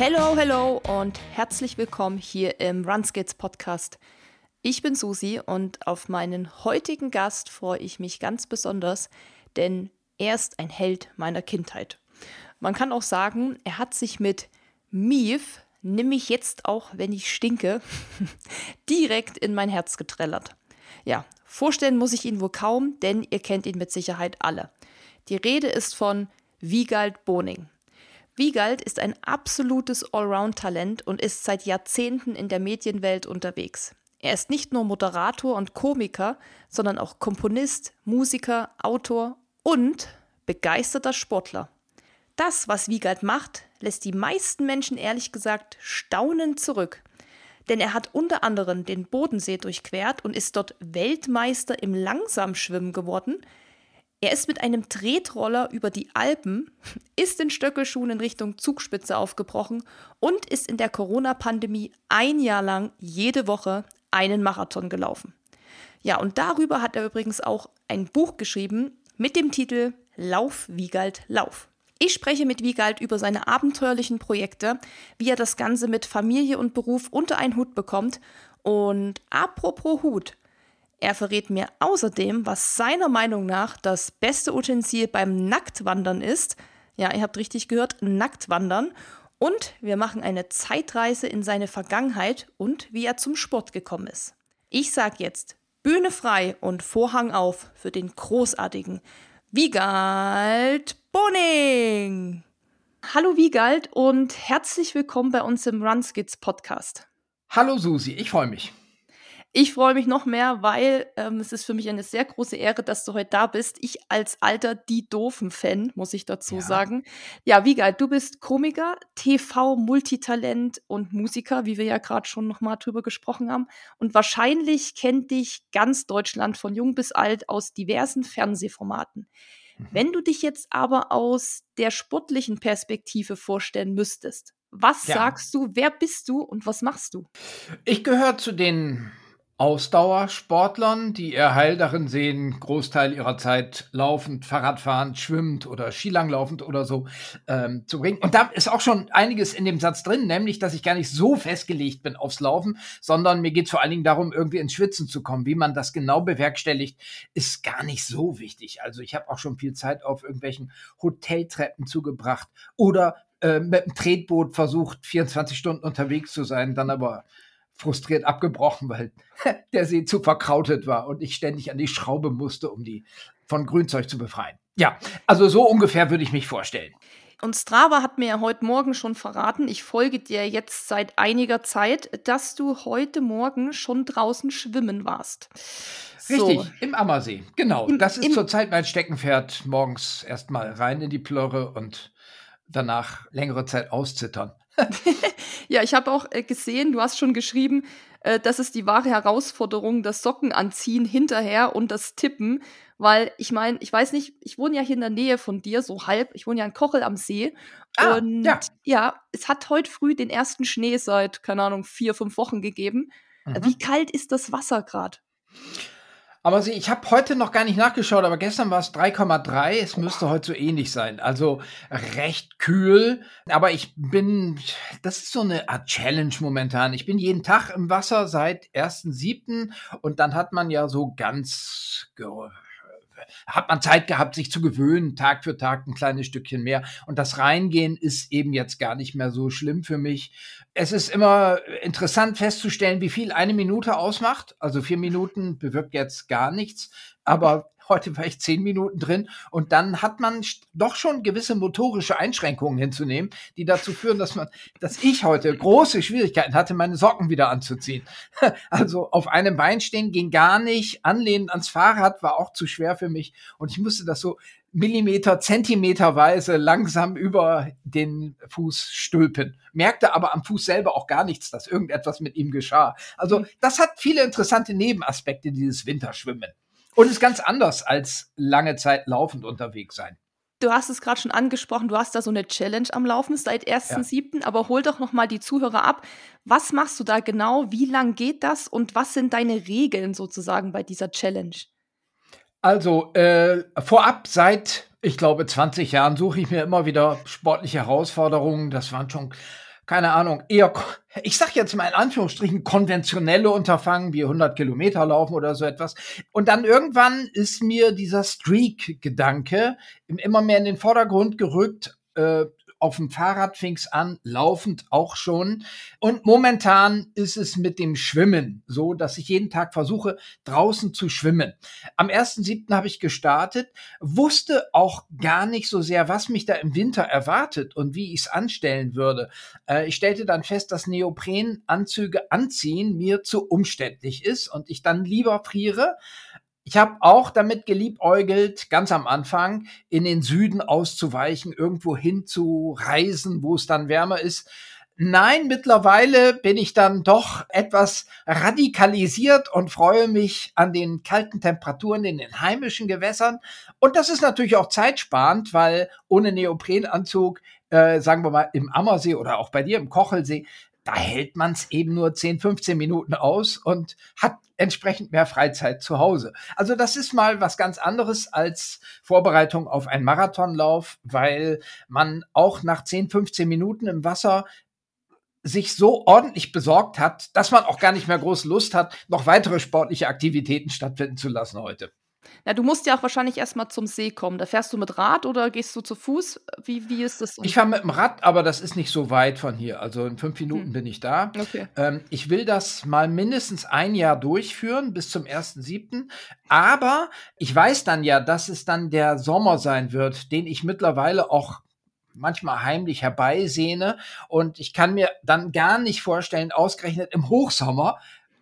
Hello, hello und herzlich willkommen hier im Runskates Podcast. Ich bin Susi und auf meinen heutigen Gast freue ich mich ganz besonders, denn er ist ein Held meiner Kindheit. Man kann auch sagen, er hat sich mit Mief, nimm mich jetzt auch, wenn ich stinke, direkt in mein Herz getrellert. Ja, vorstellen muss ich ihn wohl kaum, denn ihr kennt ihn mit Sicherheit alle. Die Rede ist von Wiegald Boning. Wiegald ist ein absolutes Allround-Talent und ist seit Jahrzehnten in der Medienwelt unterwegs. Er ist nicht nur Moderator und Komiker, sondern auch Komponist, Musiker, Autor und begeisterter Sportler. Das, was Wiegald macht, lässt die meisten Menschen ehrlich gesagt staunend zurück. Denn er hat unter anderem den Bodensee durchquert und ist dort Weltmeister im Langsamschwimmen geworden, er ist mit einem Tretroller über die Alpen, ist in Stöckelschuhen in Richtung Zugspitze aufgebrochen und ist in der Corona-Pandemie ein Jahr lang jede Woche einen Marathon gelaufen. Ja, und darüber hat er übrigens auch ein Buch geschrieben mit dem Titel Lauf, Wiegald, Lauf. Ich spreche mit Wiegald über seine abenteuerlichen Projekte, wie er das Ganze mit Familie und Beruf unter einen Hut bekommt. Und apropos Hut, er verrät mir außerdem, was seiner Meinung nach das beste Utensil beim Nacktwandern ist. Ja, ihr habt richtig gehört, Nacktwandern. Und wir machen eine Zeitreise in seine Vergangenheit und wie er zum Sport gekommen ist. Ich sag jetzt Bühne frei und Vorhang auf für den großartigen Wiegald Boning. Hallo Wiegald und herzlich willkommen bei uns im Runskits Podcast. Hallo Susi, ich freue mich. Ich freue mich noch mehr, weil ähm, es ist für mich eine sehr große Ehre, dass du heute da bist. Ich als alter Die Doofen-Fan, muss ich dazu ja. sagen. Ja, wie geil. Du bist Komiker, TV-Multitalent und Musiker, wie wir ja gerade schon noch mal drüber gesprochen haben. Und wahrscheinlich kennt dich ganz Deutschland von jung bis alt aus diversen Fernsehformaten. Mhm. Wenn du dich jetzt aber aus der sportlichen Perspektive vorstellen müsstest, was ja. sagst du, wer bist du und was machst du? Ich gehöre zu den Ausdauersportlern, die ihr Heil darin sehen, Großteil ihrer Zeit laufend, Fahrradfahrend, schwimmend oder Skilanglaufend oder so ähm, zu bringen. Und da ist auch schon einiges in dem Satz drin, nämlich, dass ich gar nicht so festgelegt bin aufs Laufen, sondern mir geht es vor allen Dingen darum, irgendwie ins Schwitzen zu kommen. Wie man das genau bewerkstelligt, ist gar nicht so wichtig. Also ich habe auch schon viel Zeit auf irgendwelchen Hoteltreppen zugebracht oder äh, mit dem Tretboot versucht, 24 Stunden unterwegs zu sein, dann aber frustriert abgebrochen, weil der See zu verkrautet war und ich ständig an die Schraube musste, um die von Grünzeug zu befreien. Ja, also so ungefähr würde ich mich vorstellen. Und Strava hat mir ja heute Morgen schon verraten, ich folge dir jetzt seit einiger Zeit, dass du heute Morgen schon draußen schwimmen warst. Richtig, so. im Ammersee. Genau. Im, das ist zurzeit mein Steckenpferd. Morgens erstmal rein in die Plörre und danach längere Zeit auszittern. ja, ich habe auch äh, gesehen, du hast schon geschrieben, äh, das ist die wahre Herausforderung, das Socken anziehen hinterher und das Tippen. Weil ich meine, ich weiß nicht, ich wohne ja hier in der Nähe von dir, so halb. Ich wohne ja in Kochel am See. Ah, und ja. ja, es hat heute früh den ersten Schnee seit, keine Ahnung, vier, fünf Wochen gegeben. Mhm. Wie kalt ist das Wasser gerade? Aber sie, ich habe heute noch gar nicht nachgeschaut, aber gestern war es 3,3. Es müsste heute so ähnlich sein. Also recht kühl. Aber ich bin, das ist so eine Art Challenge momentan. Ich bin jeden Tag im Wasser seit 1.7. und dann hat man ja so ganz hat man Zeit gehabt, sich zu gewöhnen, Tag für Tag ein kleines Stückchen mehr. Und das Reingehen ist eben jetzt gar nicht mehr so schlimm für mich. Es ist immer interessant festzustellen, wie viel eine Minute ausmacht. Also vier Minuten bewirkt jetzt gar nichts. Aber heute war ich zehn Minuten drin und dann hat man doch schon gewisse motorische Einschränkungen hinzunehmen, die dazu führen, dass man, dass ich heute große Schwierigkeiten hatte, meine Socken wieder anzuziehen. Also auf einem Bein stehen ging gar nicht, anlehnen ans Fahrrad war auch zu schwer für mich und ich musste das so Millimeter, Zentimeterweise langsam über den Fuß stülpen. Merkte aber am Fuß selber auch gar nichts, dass irgendetwas mit ihm geschah. Also das hat viele interessante Nebenaspekte, dieses Winterschwimmen. Und ist ganz anders als lange Zeit laufend unterwegs sein. Du hast es gerade schon angesprochen, du hast da so eine Challenge am Laufen seit 1.7., ja. aber hol doch noch mal die Zuhörer ab. Was machst du da genau? Wie lang geht das und was sind deine Regeln sozusagen bei dieser Challenge? Also äh, vorab seit, ich glaube, 20 Jahren suche ich mir immer wieder sportliche Herausforderungen. Das waren schon keine Ahnung, eher, ich sag jetzt mal in Anführungsstrichen, konventionelle Unterfangen wie 100 Kilometer laufen oder so etwas. Und dann irgendwann ist mir dieser Streak-Gedanke immer mehr in den Vordergrund gerückt, äh, auf dem Fahrrad fing's an, laufend auch schon. Und momentan ist es mit dem Schwimmen so, dass ich jeden Tag versuche, draußen zu schwimmen. Am 1.7. habe ich gestartet, wusste auch gar nicht so sehr, was mich da im Winter erwartet und wie ich es anstellen würde. Äh, ich stellte dann fest, dass Neoprenanzüge anziehen mir zu umständlich ist und ich dann lieber friere ich habe auch damit geliebäugelt, ganz am Anfang in den Süden auszuweichen, irgendwo hin zu reisen, wo es dann wärmer ist. Nein, mittlerweile bin ich dann doch etwas radikalisiert und freue mich an den kalten Temperaturen in den heimischen Gewässern. Und das ist natürlich auch zeitsparend, weil ohne Neoprenanzug, äh, sagen wir mal, im Ammersee oder auch bei dir im Kochelsee, da hält man es eben nur 10, 15 Minuten aus und hat entsprechend mehr Freizeit zu Hause. Also das ist mal was ganz anderes als Vorbereitung auf einen Marathonlauf, weil man auch nach 10, 15 Minuten im Wasser sich so ordentlich besorgt hat, dass man auch gar nicht mehr groß Lust hat, noch weitere sportliche Aktivitäten stattfinden zu lassen heute. Na, du musst ja auch wahrscheinlich erstmal zum See kommen. Da fährst du mit Rad oder gehst du zu Fuß? Wie, wie ist das? Ich fahre mit dem Rad, aber das ist nicht so weit von hier. Also in fünf Minuten hm. bin ich da. Okay. Ähm, ich will das mal mindestens ein Jahr durchführen, bis zum 1.7. Aber ich weiß dann ja, dass es dann der Sommer sein wird, den ich mittlerweile auch manchmal heimlich herbeisehne. Und ich kann mir dann gar nicht vorstellen, ausgerechnet im Hochsommer,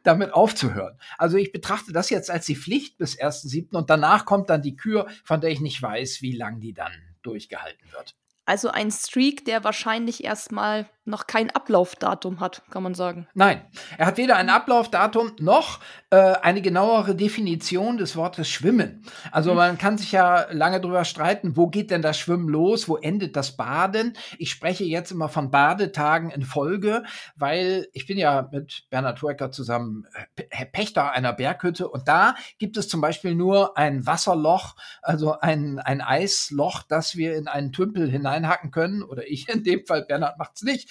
damit aufzuhören. Also ich betrachte das jetzt als die Pflicht bis 1.7. und danach kommt dann die Kür, von der ich nicht weiß, wie lang die dann durchgehalten wird. Also ein Streak, der wahrscheinlich erstmal noch kein Ablaufdatum hat, kann man sagen. Nein, er hat weder ein Ablaufdatum noch äh, eine genauere Definition des Wortes Schwimmen. Also mhm. man kann sich ja lange darüber streiten, wo geht denn das Schwimmen los, wo endet das Baden. Ich spreche jetzt immer von Badetagen in Folge, weil ich bin ja mit Bernhard Huecker zusammen äh, Pächter einer Berghütte und da gibt es zum Beispiel nur ein Wasserloch, also ein, ein Eisloch, das wir in einen Tümpel hineinhacken können oder ich in dem Fall, Bernhard macht's nicht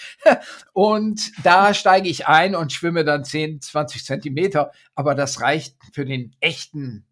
und da steige ich ein und schwimme dann 10, 20 Zentimeter. Aber das reicht für den echten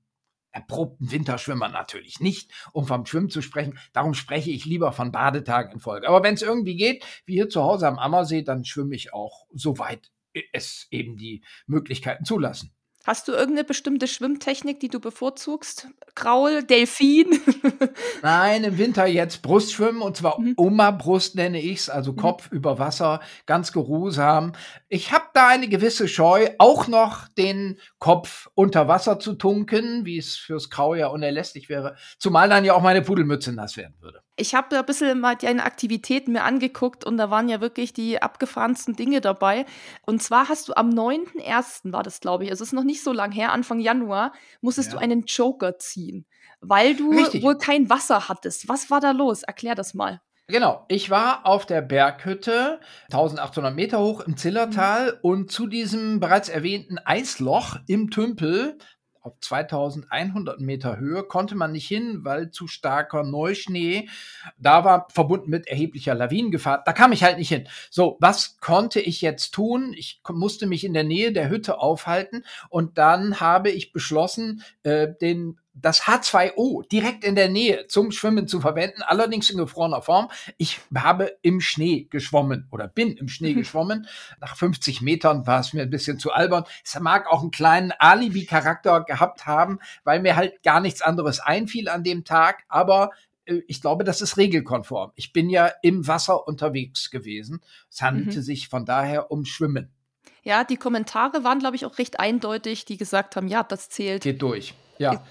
erprobten Winterschwimmer natürlich nicht, um vom Schwimmen zu sprechen. Darum spreche ich lieber von Badetagen in Folge. Aber wenn es irgendwie geht, wie hier zu Hause am Ammersee, dann schwimme ich auch, soweit es eben die Möglichkeiten zulassen. Hast du irgendeine bestimmte Schwimmtechnik, die du bevorzugst? Graul, Delfin? Nein, im Winter jetzt Brustschwimmen und zwar mhm. Oma-Brust nenne ich es, also mhm. Kopf über Wasser, ganz geruhsam. Ich habe da eine gewisse Scheu, auch noch den Kopf unter Wasser zu tunken, wie es fürs Grau ja unerlässlich wäre, zumal dann ja auch meine Pudelmütze nass werden würde ich habe da ein bisschen mal deine Aktivitäten mir angeguckt und da waren ja wirklich die abgefahrensten Dinge dabei. Und zwar hast du am 9.1. war das, glaube ich, also es ist noch nicht so lang her, Anfang Januar, musstest ja. du einen Joker ziehen, weil du Richtig. wohl kein Wasser hattest. Was war da los? Erklär das mal. Genau, ich war auf der Berghütte, 1800 Meter hoch im Zillertal mhm. und zu diesem bereits erwähnten Eisloch im Tümpel auf 2100 Meter Höhe konnte man nicht hin, weil zu starker Neuschnee da war, verbunden mit erheblicher Lawinengefahr. Da kam ich halt nicht hin. So, was konnte ich jetzt tun? Ich musste mich in der Nähe der Hütte aufhalten und dann habe ich beschlossen, äh, den das H2O direkt in der Nähe zum Schwimmen zu verwenden, allerdings in gefrorener Form. Ich habe im Schnee geschwommen oder bin im Schnee geschwommen. Nach 50 Metern war es mir ein bisschen zu albern. Es mag auch einen kleinen Alibi-Charakter gehabt haben, weil mir halt gar nichts anderes einfiel an dem Tag, aber äh, ich glaube, das ist regelkonform. Ich bin ja im Wasser unterwegs gewesen. Es handelte mhm. sich von daher um Schwimmen. Ja, die Kommentare waren, glaube ich, auch recht eindeutig, die gesagt haben, ja, das zählt. Geht durch. Ja,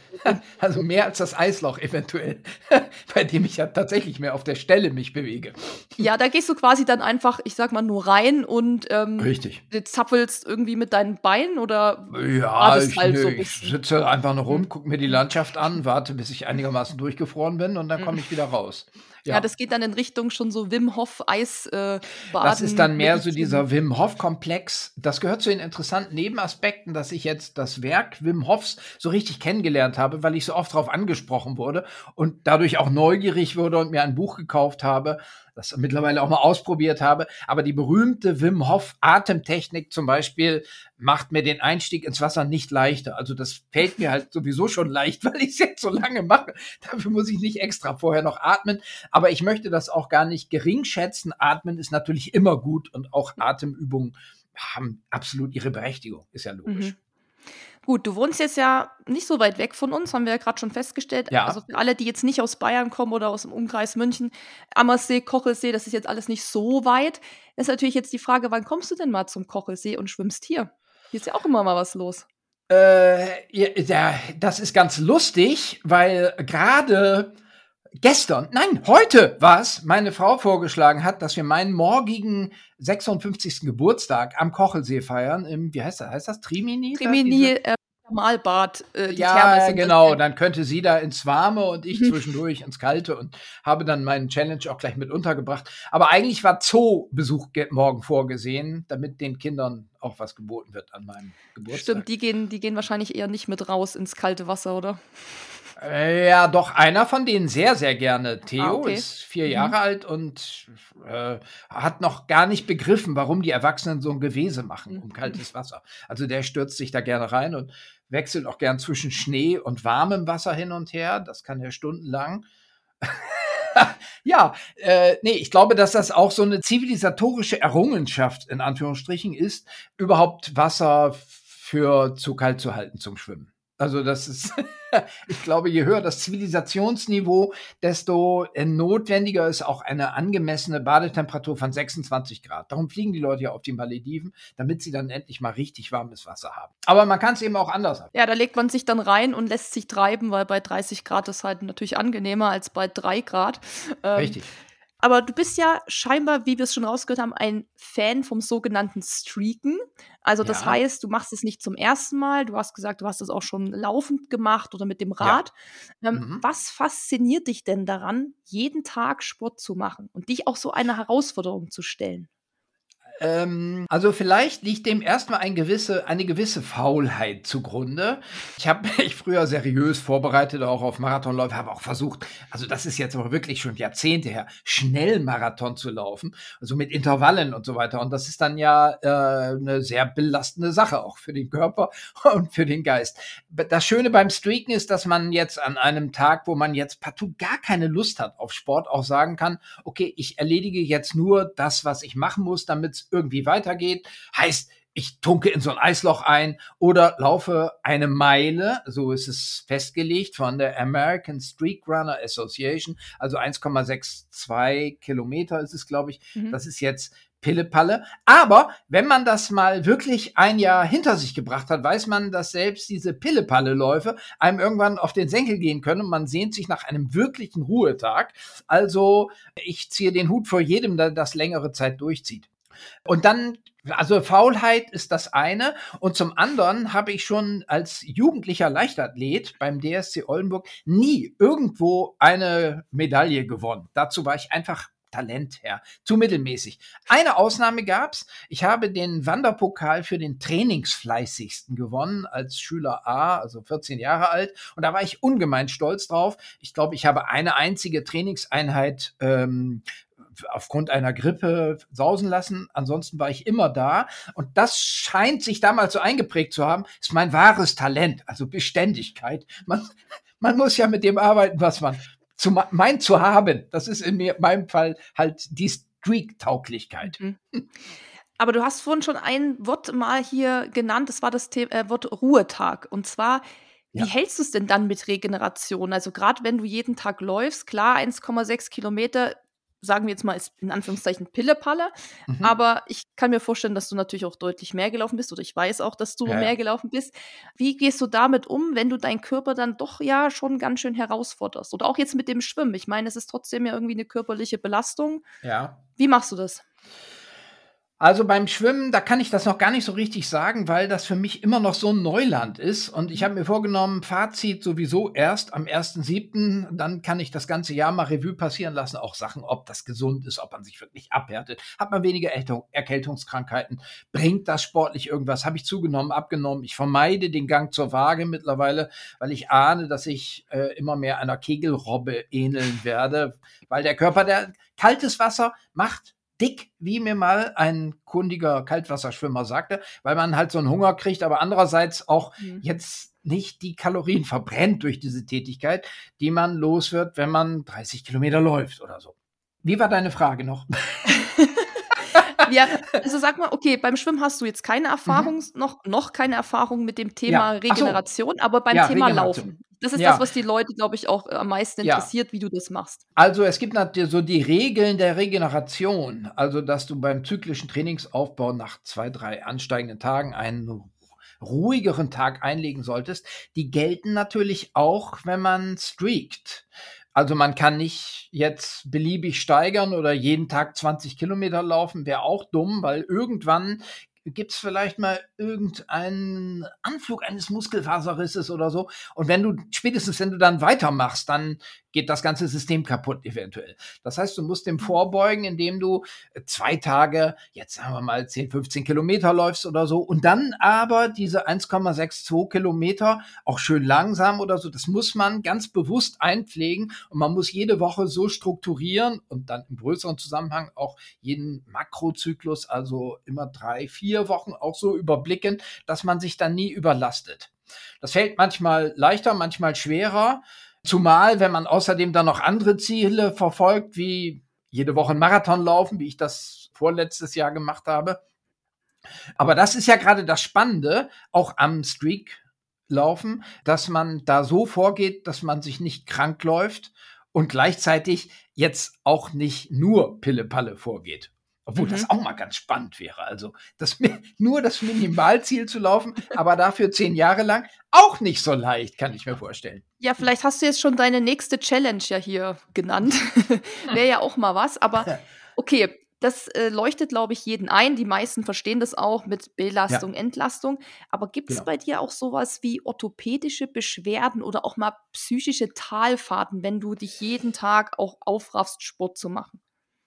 also mehr als das Eisloch eventuell, bei dem ich ja tatsächlich mehr auf der Stelle mich bewege. Ja, da gehst du quasi dann einfach, ich sag mal, nur rein und ähm, Richtig. zappelst irgendwie mit deinen Beinen oder ja, ich, halt so ich sitze einfach nur rum, mhm. gucke mir die Landschaft an, warte, bis ich einigermaßen durchgefroren bin und dann mhm. komme ich wieder raus. Ja. ja. das geht dann in Richtung schon so Wim Hof Eisbaden. Äh, das ist dann mehr so dieser Wim Hof Komplex. Das gehört zu den interessanten Nebenaspekten, dass ich jetzt das Werk Wim Hofs so richtig kennengelernt habe, weil ich so oft darauf angesprochen wurde und dadurch auch neugierig wurde und mir ein Buch gekauft habe. Das mittlerweile auch mal ausprobiert habe. Aber die berühmte Wim Hof Atemtechnik zum Beispiel macht mir den Einstieg ins Wasser nicht leichter. Also das fällt mir halt sowieso schon leicht, weil ich es jetzt so lange mache. Dafür muss ich nicht extra vorher noch atmen. Aber ich möchte das auch gar nicht gering schätzen. Atmen ist natürlich immer gut und auch Atemübungen haben absolut ihre Berechtigung, ist ja logisch. Mhm. Gut, du wohnst jetzt ja nicht so weit weg von uns, haben wir ja gerade schon festgestellt. Ja. Also für alle, die jetzt nicht aus Bayern kommen oder aus dem Umkreis München, Ammersee, Kochelsee, das ist jetzt alles nicht so weit. Ist natürlich jetzt die Frage, wann kommst du denn mal zum Kochelsee und schwimmst hier? Hier ist ja auch immer mal was los. Äh, ja, das ist ganz lustig, weil gerade gestern, nein, heute war es, meine Frau vorgeschlagen hat, dass wir meinen morgigen 56. Geburtstag am Kochelsee feiern. Im, wie heißt das? Heißt das Trimini? Trimini, äh, Thermalbad. Äh, ja, genau. Dann könnte sie da ins Warme und ich zwischendurch ins Kalte und habe dann meinen Challenge auch gleich mit untergebracht. Aber eigentlich war Zoo-Besuch morgen vorgesehen, damit den Kindern auch was geboten wird an meinem Geburtstag. Stimmt, die gehen, die gehen wahrscheinlich eher nicht mit raus ins kalte Wasser, oder? Äh, ja, doch einer von denen sehr, sehr gerne. Theo ah, okay. ist vier mhm. Jahre alt und äh, hat noch gar nicht begriffen, warum die Erwachsenen so ein Gewese machen um mhm. kaltes Wasser. Also der stürzt sich da gerne rein und wechselt auch gern zwischen Schnee und warmem Wasser hin und her. Das kann er stundenlang. ja, äh, nee, ich glaube, dass das auch so eine zivilisatorische Errungenschaft in Anführungsstrichen ist, überhaupt Wasser für zu kalt zu halten zum Schwimmen. Also das ist, ich glaube, je höher das Zivilisationsniveau, desto äh, notwendiger ist auch eine angemessene Badetemperatur von 26 Grad. Darum fliegen die Leute ja auf die Malediven, damit sie dann endlich mal richtig warmes Wasser haben. Aber man kann es eben auch anders haben. Ja, da legt man sich dann rein und lässt sich treiben, weil bei 30 Grad ist halt natürlich angenehmer als bei 3 Grad. Ähm, richtig. Aber du bist ja scheinbar, wie wir es schon rausgehört haben, ein Fan vom sogenannten Streaken. Also das ja. heißt, du machst es nicht zum ersten Mal. Du hast gesagt, du hast es auch schon laufend gemacht oder mit dem Rad. Ja. Ähm, mhm. Was fasziniert dich denn daran, jeden Tag Sport zu machen und dich auch so eine Herausforderung zu stellen? Ähm, also vielleicht liegt dem erstmal ein gewisse, eine gewisse Faulheit zugrunde. Ich habe mich früher seriös vorbereitet, auch auf Marathonläufe, habe auch versucht, also das ist jetzt aber wirklich schon Jahrzehnte her, schnell Marathon zu laufen, also mit Intervallen und so weiter. Und das ist dann ja äh, eine sehr belastende Sache, auch für den Körper und für den Geist. Das Schöne beim Streaken ist, dass man jetzt an einem Tag, wo man jetzt partout gar keine Lust hat auf Sport, auch sagen kann, okay, ich erledige jetzt nur das, was ich machen muss, damit irgendwie weitergeht. Heißt, ich tunke in so ein Eisloch ein oder laufe eine Meile, so ist es festgelegt von der American Street Runner Association, also 1,62 Kilometer ist es, glaube ich. Mhm. Das ist jetzt Pillepalle. Aber wenn man das mal wirklich ein Jahr hinter sich gebracht hat, weiß man, dass selbst diese Pillepalle-Läufe einem irgendwann auf den Senkel gehen können. Man sehnt sich nach einem wirklichen Ruhetag. Also ich ziehe den Hut vor jedem, der das längere Zeit durchzieht. Und dann, also Faulheit ist das eine. Und zum anderen habe ich schon als jugendlicher Leichtathlet beim DSC Oldenburg nie irgendwo eine Medaille gewonnen. Dazu war ich einfach Talent her. Zu mittelmäßig. Eine Ausnahme gab's. Ich habe den Wanderpokal für den Trainingsfleißigsten gewonnen als Schüler A, also 14 Jahre alt. Und da war ich ungemein stolz drauf. Ich glaube, ich habe eine einzige Trainingseinheit ähm, aufgrund einer Grippe sausen lassen. Ansonsten war ich immer da. Und das scheint sich damals so eingeprägt zu haben, ist mein wahres Talent, also Beständigkeit. Man, man muss ja mit dem arbeiten, was man zu, meint zu haben. Das ist in mir, meinem Fall halt die Streak-Tauglichkeit. Mhm. Aber du hast vorhin schon ein Wort mal hier genannt, das war das Thema, äh, Wort Ruhetag. Und zwar, wie ja. hältst du es denn dann mit Regeneration? Also gerade wenn du jeden Tag läufst, klar, 1,6 Kilometer sagen wir jetzt mal, ist in Anführungszeichen Pillepalle. Mhm. Aber ich kann mir vorstellen, dass du natürlich auch deutlich mehr gelaufen bist oder ich weiß auch, dass du ja. mehr gelaufen bist. Wie gehst du damit um, wenn du deinen Körper dann doch ja schon ganz schön herausforderst? Oder auch jetzt mit dem Schwimmen. Ich meine, es ist trotzdem ja irgendwie eine körperliche Belastung. Ja. Wie machst du das? Also beim Schwimmen, da kann ich das noch gar nicht so richtig sagen, weil das für mich immer noch so ein Neuland ist. Und ich habe mir vorgenommen, Fazit sowieso erst am 1.7., dann kann ich das ganze Jahr mal Revue passieren lassen. Auch Sachen, ob das gesund ist, ob man sich wirklich abhärtet. Hat man weniger Erkältungskrankheiten? Bringt das sportlich irgendwas? Habe ich zugenommen, abgenommen? Ich vermeide den Gang zur Waage mittlerweile, weil ich ahne, dass ich äh, immer mehr einer Kegelrobbe ähneln werde, weil der Körper, der kaltes Wasser macht dick, wie mir mal ein kundiger Kaltwasserschwimmer sagte, weil man halt so einen Hunger kriegt, aber andererseits auch mhm. jetzt nicht die Kalorien verbrennt durch diese Tätigkeit, die man los wird, wenn man 30 Kilometer läuft oder so. Wie war deine Frage noch? ja, also sag mal, okay, beim Schwimmen hast du jetzt keine Erfahrung, mhm. noch, noch keine Erfahrung mit dem Thema ja. Regeneration, so. aber beim ja, Thema Laufen. Das ist ja. das, was die Leute, glaube ich, auch äh, am meisten interessiert, ja. wie du das machst. Also es gibt natürlich so die Regeln der Regeneration, also dass du beim zyklischen Trainingsaufbau nach zwei, drei ansteigenden Tagen einen ruhigeren Tag einlegen solltest. Die gelten natürlich auch, wenn man streakt. Also man kann nicht jetzt beliebig steigern oder jeden Tag 20 Kilometer laufen, wäre auch dumm, weil irgendwann gibt es vielleicht mal irgendeinen Anflug eines Muskelfaserrisses oder so. Und wenn du, spätestens wenn du dann weitermachst, dann geht das ganze System kaputt eventuell. Das heißt, du musst dem mhm. vorbeugen, indem du äh, zwei Tage, jetzt sagen wir mal 10, 15 Kilometer läufst oder so und dann aber diese 1,62 Kilometer auch schön langsam oder so, das muss man ganz bewusst einpflegen und man muss jede Woche so strukturieren und dann im größeren Zusammenhang auch jeden Makrozyklus, also immer drei, vier Wochen auch so überblicken, dass man sich dann nie überlastet. Das fällt manchmal leichter, manchmal schwerer. Zumal, wenn man außerdem dann noch andere Ziele verfolgt, wie jede Woche einen Marathon laufen, wie ich das vorletztes Jahr gemacht habe. Aber das ist ja gerade das Spannende, auch am Streak laufen, dass man da so vorgeht, dass man sich nicht krank läuft und gleichzeitig jetzt auch nicht nur Pille-Palle vorgeht. Obwohl mhm. das auch mal ganz spannend wäre. Also das, nur das Minimalziel zu laufen, aber dafür zehn Jahre lang, auch nicht so leicht, kann ich mir vorstellen. Ja, vielleicht hast du jetzt schon deine nächste Challenge ja hier genannt. wäre ja auch mal was. Aber okay, das äh, leuchtet, glaube ich, jeden ein. Die meisten verstehen das auch mit Belastung, ja. Entlastung. Aber gibt es genau. bei dir auch sowas wie orthopädische Beschwerden oder auch mal psychische Talfahrten, wenn du dich jeden Tag auch aufraffst, Sport zu machen?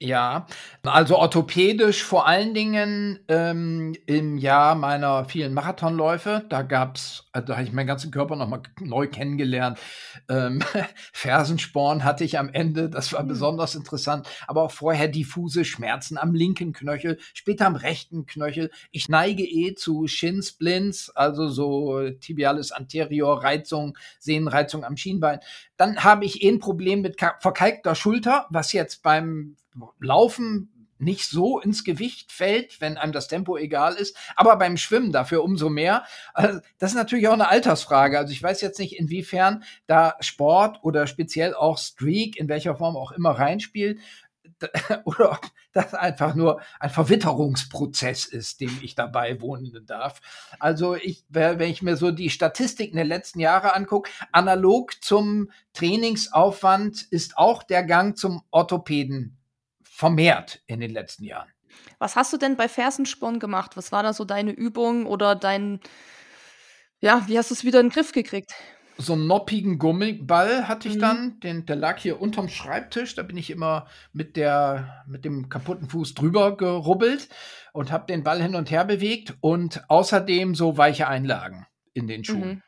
Ja, also orthopädisch vor allen Dingen ähm, im Jahr meiner vielen Marathonläufe. Da gab's, also da habe ich meinen ganzen Körper nochmal neu kennengelernt. Ähm, Fersensporn hatte ich am Ende, das war mhm. besonders interessant. Aber auch vorher diffuse Schmerzen am linken Knöchel, später am rechten Knöchel. Ich neige eh zu Shinsplints, also so Tibialis anterior Reizung, Sehnenreizung am Schienbein. Dann habe ich eh ein Problem mit verkalkter Schulter, was jetzt beim Laufen nicht so ins Gewicht fällt, wenn einem das Tempo egal ist, aber beim Schwimmen dafür umso mehr. Also das ist natürlich auch eine Altersfrage. Also ich weiß jetzt nicht, inwiefern da Sport oder speziell auch Streak, in welcher Form auch immer reinspielt, oder ob das einfach nur ein Verwitterungsprozess ist, dem ich dabei wohnen darf. Also ich, wenn ich mir so die Statistiken der letzten Jahre angucke, analog zum Trainingsaufwand ist auch der Gang zum Orthopäden vermehrt in den letzten Jahren. Was hast du denn bei Fersensporn gemacht? Was war da so deine Übung oder dein, ja, wie hast du es wieder in den Griff gekriegt? So einen noppigen Gummiball hatte ich mhm. dann, den, der lag hier unterm Schreibtisch, da bin ich immer mit, der, mit dem kaputten Fuß drüber gerubbelt und habe den Ball hin und her bewegt und außerdem so weiche Einlagen in den Schuhen. Mhm.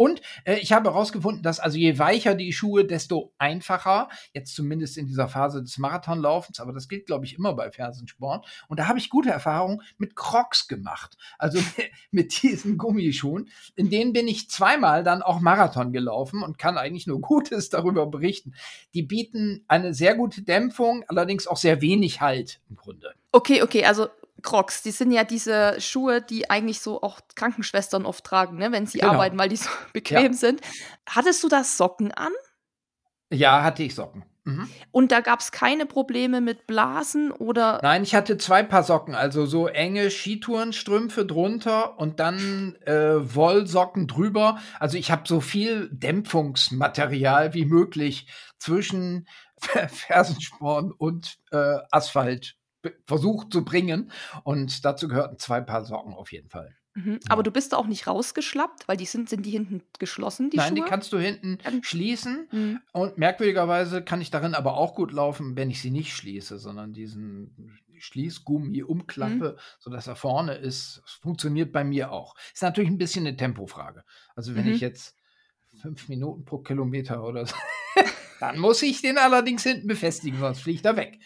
Und äh, ich habe herausgefunden, dass also je weicher die Schuhe, desto einfacher, jetzt zumindest in dieser Phase des Marathonlaufens, aber das gilt, glaube ich, immer bei Fersensport. Und da habe ich gute Erfahrungen mit Crocs gemacht. Also mit diesen Gummischuhen. In denen bin ich zweimal dann auch Marathon gelaufen und kann eigentlich nur Gutes darüber berichten. Die bieten eine sehr gute Dämpfung, allerdings auch sehr wenig Halt im Grunde. Okay, okay, also Crocs, die sind ja diese Schuhe, die eigentlich so auch Krankenschwestern oft tragen, ne, wenn sie genau. arbeiten, weil die so bequem ja. sind. Hattest du da Socken an? Ja, hatte ich Socken. Mhm. Und da gab es keine Probleme mit Blasen oder. Nein, ich hatte zwei Paar Socken, also so enge Skitourenstrümpfe drunter und dann äh, Wollsocken drüber. Also ich habe so viel Dämpfungsmaterial wie möglich zwischen Fersensporn und äh, Asphalt versucht zu bringen. Und dazu gehörten zwei Paar Socken auf jeden Fall. Mhm. Aber du bist da auch nicht rausgeschlappt, weil die sind, sind die hinten geschlossen, die Nein, Schuhe? die kannst du hinten Dann- schließen. Mhm. Und merkwürdigerweise kann ich darin aber auch gut laufen, wenn ich sie nicht schließe, sondern diesen Schließgummi umklappe, sodass er vorne ist. Das funktioniert bei mir auch. Ist natürlich ein bisschen eine Tempofrage. Also wenn Mhm. ich jetzt fünf Minuten pro Kilometer oder so, dann muss ich den allerdings hinten befestigen, sonst fliegt er weg.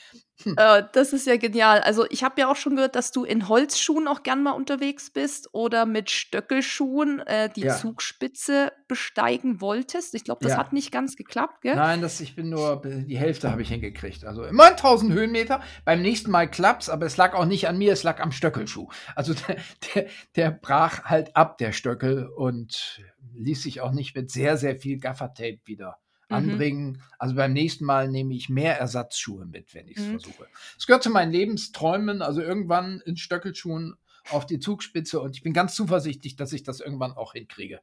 Äh, das ist ja genial. Also ich habe ja auch schon gehört, dass du in Holzschuhen auch gern mal unterwegs bist oder mit Stöckelschuhen äh, die Ja. Zugspitze besteigen wolltest. Ich glaube, das Ja. hat nicht ganz geklappt, gell? Nein, das, ich bin nur, die Hälfte habe ich hingekriegt. Also immer 1000 Höhenmeter. Beim nächsten Mal klappt's, aber es lag auch nicht an mir, es lag am Stöckelschuh. Also der, der, der brach halt ab, der Stöckel, und ließ sich auch nicht mit sehr, sehr viel Gaffertape wieder. Anbringen. Also beim nächsten Mal nehme ich mehr Ersatzschuhe mit, wenn ich es Mhm. versuche. Es gehört zu meinen Lebensträumen, also irgendwann in Stöckelschuhen auf die Zugspitze und ich bin ganz zuversichtlich, dass ich das irgendwann auch hinkriege.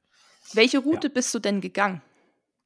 Welche Route bist du denn gegangen?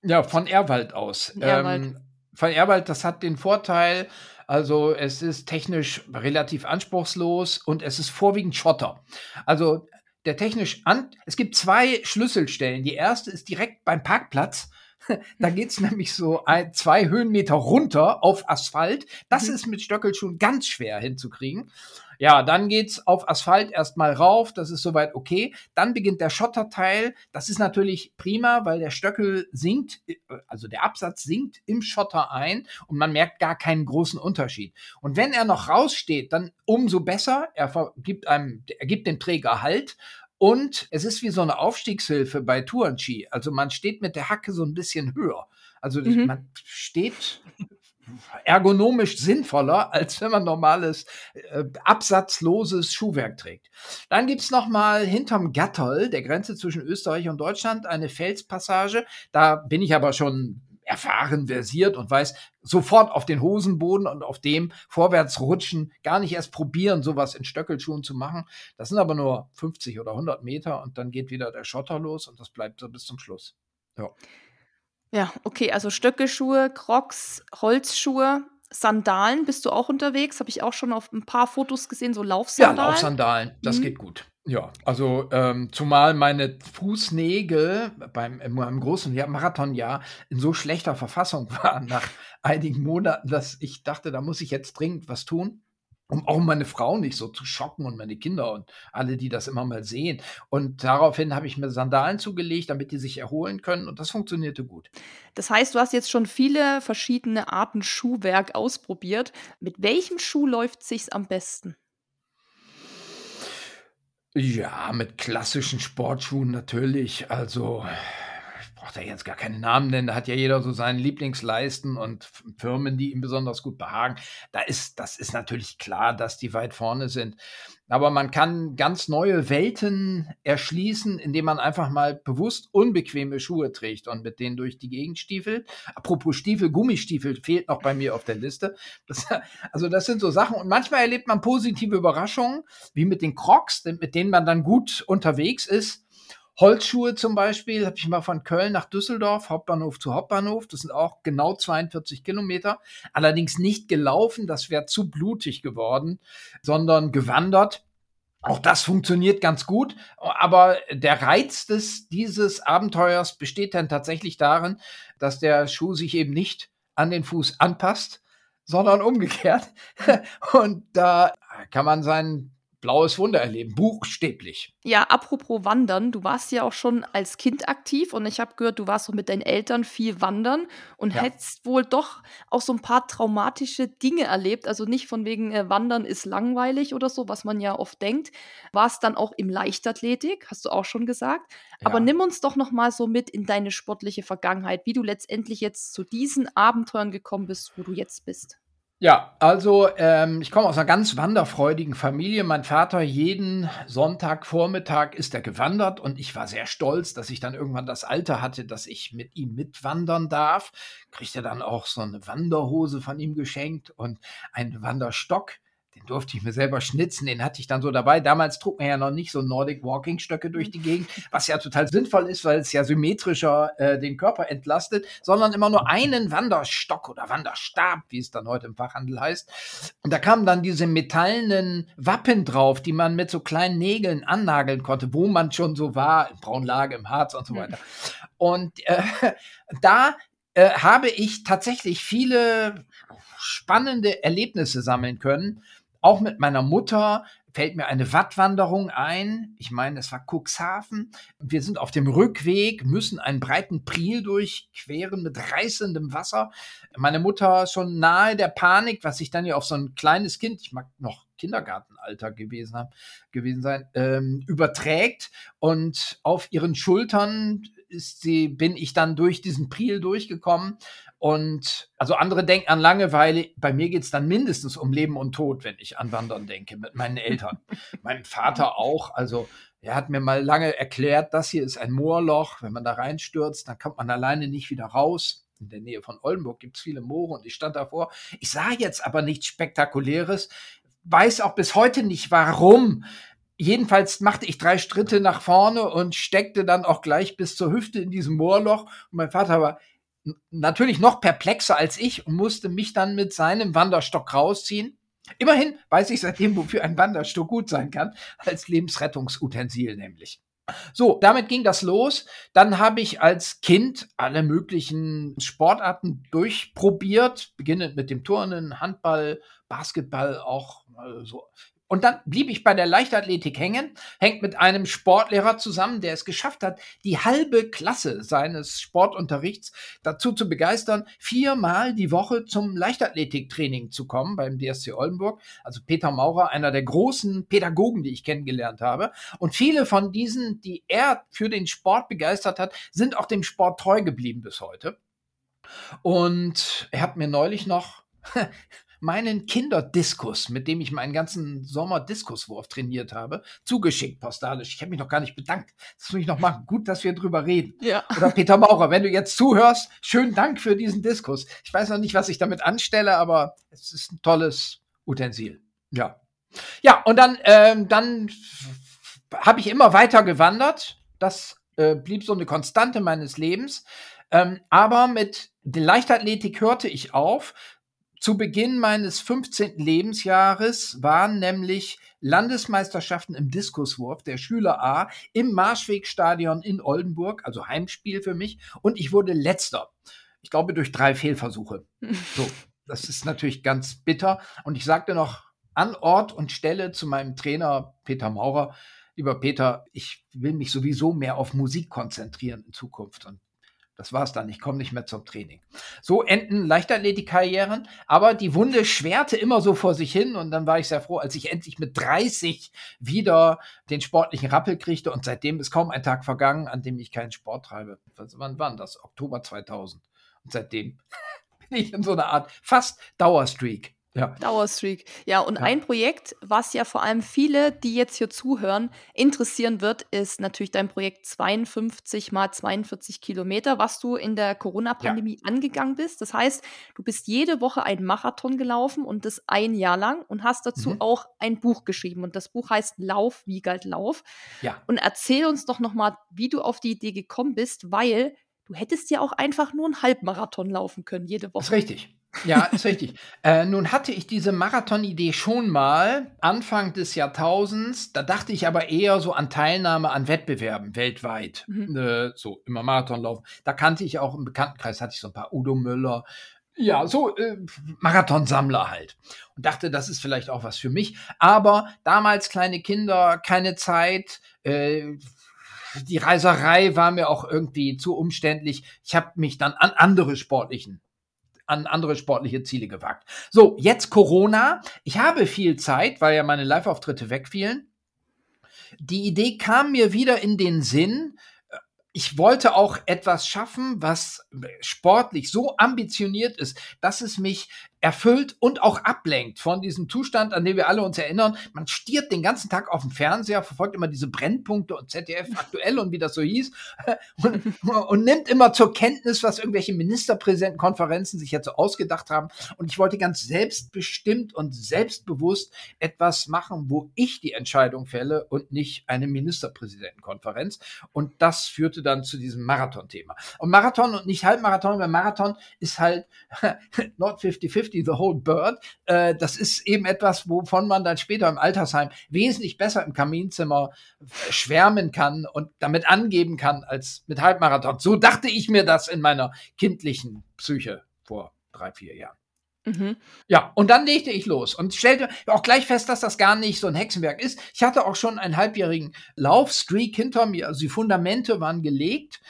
Ja, von Erwald aus. Von Erwald. Ähm, von Erwald, das hat den Vorteil, also es ist technisch relativ anspruchslos und es ist vorwiegend Schotter. Also der technisch an, es gibt zwei Schlüsselstellen. Die erste ist direkt beim Parkplatz. Da geht's nämlich so ein, zwei Höhenmeter runter auf Asphalt. Das Mhm. ist mit Stöckelschuhen ganz schwer hinzukriegen. Ja, dann geht's auf Asphalt erstmal rauf, das ist soweit okay. Dann beginnt der Schotterteil. Das ist natürlich prima, weil der Stöckel sinkt, äh, also der Absatz sinkt im Schotter ein und man merkt gar keinen großen Unterschied. Und wenn er noch raussteht, dann umso besser. Er vergibt einem, er gibt dem Träger Halt. Und es ist wie so eine Aufstiegshilfe bei Tourenski. Also man steht mit der Hacke so ein bisschen höher. Also Mhm. man steht ergonomisch sinnvoller, als wenn man normales, äh, absatzloses Schuhwerk trägt. Dann gibt's noch mal hinterm Gatterl, der Grenze zwischen Österreich und Deutschland, eine Felspassage. Da bin ich aber schon erfahren, versiert und weiß sofort auf den Hosenboden und auf dem vorwärts rutschen, gar nicht erst probieren, sowas in Stöckelschuhen zu machen. Das sind aber nur 50 oder 100 Meter und dann geht wieder der Schotter los und das bleibt so bis zum Schluss. Ja. Ja, okay, also Stöckelschuhe, Crocs, Holzschuhe, Sandalen bist du auch unterwegs? Habe ich auch schon auf ein paar Fotos gesehen, so Ja, Laufsandalen. Laufsandalen, das Mhm. geht gut. Ja, also ähm, zumal meine Fußnägel beim in meinem großen Jahr, Marathonjahr in so schlechter Verfassung waren nach einigen Monaten, dass ich dachte, da muss ich jetzt dringend was tun, um auch meine Frau nicht so zu schocken und meine Kinder und alle, die das immer mal sehen. Und daraufhin habe ich mir Sandalen zugelegt, damit die sich erholen können und das funktionierte gut. Das heißt, du hast jetzt schon viele verschiedene Arten Schuhwerk ausprobiert. Mit welchem Schuh läuft sich's am besten? Ja, mit klassischen Sportschuhen natürlich. Also, ich brauche da jetzt gar keine Namen nennen. Da hat ja jeder so seinen Lieblingsleisten und Firmen, die ihm besonders gut behagen. Da ist, das ist natürlich klar, dass die weit vorne sind. Aber man kann ganz neue Welten erschließen, indem man einfach mal bewusst unbequeme Schuhe trägt und mit denen durch die Gegend stiefelt. Apropos Stiefel, Gummistiefel fehlt noch bei mir auf der Liste. Das, also das sind so Sachen. Und manchmal erlebt man positive Überraschungen, wie mit den Crocs, mit denen man dann gut unterwegs ist. Holzschuhe zum Beispiel, habe ich mal von Köln nach Düsseldorf, Hauptbahnhof zu Hauptbahnhof. Das sind auch genau 42 Kilometer. Allerdings nicht gelaufen, das wäre zu blutig geworden, sondern gewandert. Auch das funktioniert ganz gut, aber der Reiz des, dieses Abenteuers besteht dann tatsächlich darin, dass der Schuh sich eben nicht an den Fuß anpasst, sondern umgekehrt. Und da kann man sein blaues Wunder erleben, buchstäblich. Ja, apropos Wandern, du warst ja auch schon als Kind aktiv und ich habe gehört, du warst auch mit deinen Eltern viel wandern und Ja. hättest wohl doch auch so ein paar traumatische Dinge erlebt. Also nicht von wegen äh, Wandern ist langweilig oder so, was man ja oft denkt. Warst dann auch im Leichtathletik, hast du auch schon gesagt. Aber Ja. nimm uns doch noch mal so mit in deine sportliche Vergangenheit, wie du letztendlich jetzt zu diesen Abenteuern gekommen bist, wo du jetzt bist. Ja, also ähm, ich komme aus einer ganz wanderfreudigen Familie. Mein Vater jeden Sonntagvormittag ist er gewandert und ich war sehr stolz, dass ich dann irgendwann das Alter hatte, dass ich mit ihm mitwandern darf. Kriegte dann auch so eine Wanderhose von ihm geschenkt und einen Wanderstock. Den durfte ich mir selber schnitzen, den hatte ich dann so dabei. Damals trug man ja noch nicht so Nordic Walking Stöcke durch die Gegend, was ja total sinnvoll ist, weil es ja symmetrischer äh, den Körper entlastet, sondern immer nur einen Wanderstock oder Wanderstab, wie es dann heute im Fachhandel heißt. Und da kamen dann diese metallenen Wappen drauf, die man mit so kleinen Nägeln annageln konnte, wo man schon so war, in Braunlage, im Harz und so weiter. Und äh, da äh, habe ich tatsächlich viele spannende Erlebnisse sammeln können. Auch mit meiner Mutter fällt mir eine Wattwanderung ein. Ich meine, es war Cuxhaven. Wir sind auf dem Rückweg, müssen einen breiten Priel durchqueren mit reißendem Wasser. Meine Mutter schon nahe der Panik, was sich dann ja auf so ein kleines Kind, ich mag noch Kindergartenalter gewesen haben, gewesen sein, ähm, überträgt und auf ihren Schultern ist sie, bin ich dann durch diesen Priel durchgekommen. Und also andere denken an Langeweile. Bei mir geht es dann mindestens um Leben und Tod, wenn ich an Wandern denke, mit meinen Eltern. mein Vater auch. Also er hat mir mal lange erklärt, das hier ist ein Moorloch. Wenn man da reinstürzt, dann kommt man alleine nicht wieder raus. In der Nähe von Oldenburg gibt es viele Moore und ich stand davor. Ich sah jetzt aber nichts Spektakuläres, weiß auch bis heute nicht warum jedenfalls machte ich drei Schritte nach vorne und steckte dann auch gleich bis zur Hüfte in diesem Moorloch. Und mein Vater war natürlich noch perplexer als ich und musste mich dann mit seinem Wanderstock rausziehen. Immerhin weiß ich seitdem, wofür ein Wanderstock gut sein kann, als Lebensrettungsutensil nämlich. So, damit ging das los. Dann habe ich als Kind alle möglichen Sportarten durchprobiert, beginnend mit dem Turnen, Handball, Basketball, auch äh, so und dann blieb ich bei der Leichtathletik hängen, hängt mit einem Sportlehrer zusammen, der es geschafft hat, die halbe Klasse seines Sportunterrichts dazu zu begeistern, viermal die Woche zum Leichtathletiktraining zu kommen beim DSC Oldenburg. Also Peter Maurer, einer der großen Pädagogen, die ich kennengelernt habe. Und viele von diesen, die er für den Sport begeistert hat, sind auch dem Sport treu geblieben bis heute. Und er hat mir neulich noch meinen Kinderdiskus, mit dem ich meinen ganzen Sommer Diskuswurf trainiert habe, zugeschickt postalisch. Ich habe mich noch gar nicht bedankt. Das muss ich noch machen. Gut, dass wir drüber reden. Ja. Oder Peter Maurer, wenn du jetzt zuhörst, schönen Dank für diesen Diskus. Ich weiß noch nicht, was ich damit anstelle, aber es ist ein tolles Utensil. Ja. Ja, und dann, ähm, dann habe ich immer weiter gewandert. Das äh, blieb so eine Konstante meines Lebens. Ähm, aber mit der Leichtathletik hörte ich auf, zu Beginn meines 15. Lebensjahres waren nämlich Landesmeisterschaften im Diskuswurf der Schüler A im Marschwegstadion in Oldenburg, also Heimspiel für mich, und ich wurde letzter. Ich glaube durch drei Fehlversuche. So, das ist natürlich ganz bitter. Und ich sagte noch an Ort und Stelle zu meinem Trainer Peter Maurer, lieber Peter, ich will mich sowieso mehr auf Musik konzentrieren in Zukunft. Und das war's dann. Ich komme nicht mehr zum Training. So enden Leichtathletikkarrieren, aber die Wunde schwerte immer so vor sich hin und dann war ich sehr froh, als ich endlich mit 30 wieder den sportlichen Rappel kriegte und seitdem ist kaum ein Tag vergangen, an dem ich keinen Sport treibe. Was, wann war das? Oktober 2000. Und seitdem bin ich in so einer Art fast Dauerstreak. Ja. Dauerstreak. Ja, und ja. ein Projekt, was ja vor allem viele, die jetzt hier zuhören, interessieren wird, ist natürlich dein Projekt 52 mal 42 Kilometer, was du in der Corona-Pandemie ja. angegangen bist. Das heißt, du bist jede Woche einen Marathon gelaufen und das ein Jahr lang und hast dazu mhm. auch ein Buch geschrieben. Und das Buch heißt Lauf, wie galt Lauf. Ja. Und erzähl uns doch nochmal, wie du auf die Idee gekommen bist, weil du hättest ja auch einfach nur einen Halbmarathon laufen können, jede Woche. Das ist richtig. Ja, ist richtig. Äh, nun hatte ich diese Marathon-Idee schon mal Anfang des Jahrtausends. Da dachte ich aber eher so an Teilnahme an Wettbewerben weltweit. Mhm. Äh, so immer Marathonlaufen. Da kannte ich auch im Bekanntenkreis, hatte ich so ein paar Udo Müller. Ja, so äh, Marathonsammler halt. Und dachte, das ist vielleicht auch was für mich. Aber damals kleine Kinder, keine Zeit. Äh, die Reiserei war mir auch irgendwie zu umständlich. Ich habe mich dann an andere sportlichen an andere sportliche Ziele gewagt. So, jetzt Corona. Ich habe viel Zeit, weil ja meine Live-Auftritte wegfielen. Die Idee kam mir wieder in den Sinn. Ich wollte auch etwas schaffen, was sportlich so ambitioniert ist, dass es mich erfüllt und auch ablenkt von diesem Zustand, an den wir alle uns erinnern. Man stiert den ganzen Tag auf dem Fernseher, verfolgt immer diese Brennpunkte und ZDF aktuell und wie das so hieß und, und nimmt immer zur Kenntnis, was irgendwelche Ministerpräsidentenkonferenzen sich jetzt so ausgedacht haben. Und ich wollte ganz selbstbestimmt und selbstbewusst etwas machen, wo ich die Entscheidung fälle und nicht eine Ministerpräsidentenkonferenz. Und das führte dann zu diesem Marathon-Thema. Und Marathon und nicht Halbmarathon, weil Marathon ist halt not 50-50, the whole bird. Äh, das ist eben etwas, wovon man dann später im Altersheim wesentlich besser im Kaminzimmer schwärmen kann und damit angeben kann als mit Halbmarathon. So dachte ich mir das in meiner kindlichen Psyche vor drei, vier Jahren. Mhm. Ja, und dann legte ich los und stellte auch gleich fest, dass das gar nicht so ein Hexenwerk ist. Ich hatte auch schon einen halbjährigen Laufstreak hinter mir, also die Fundamente waren gelegt.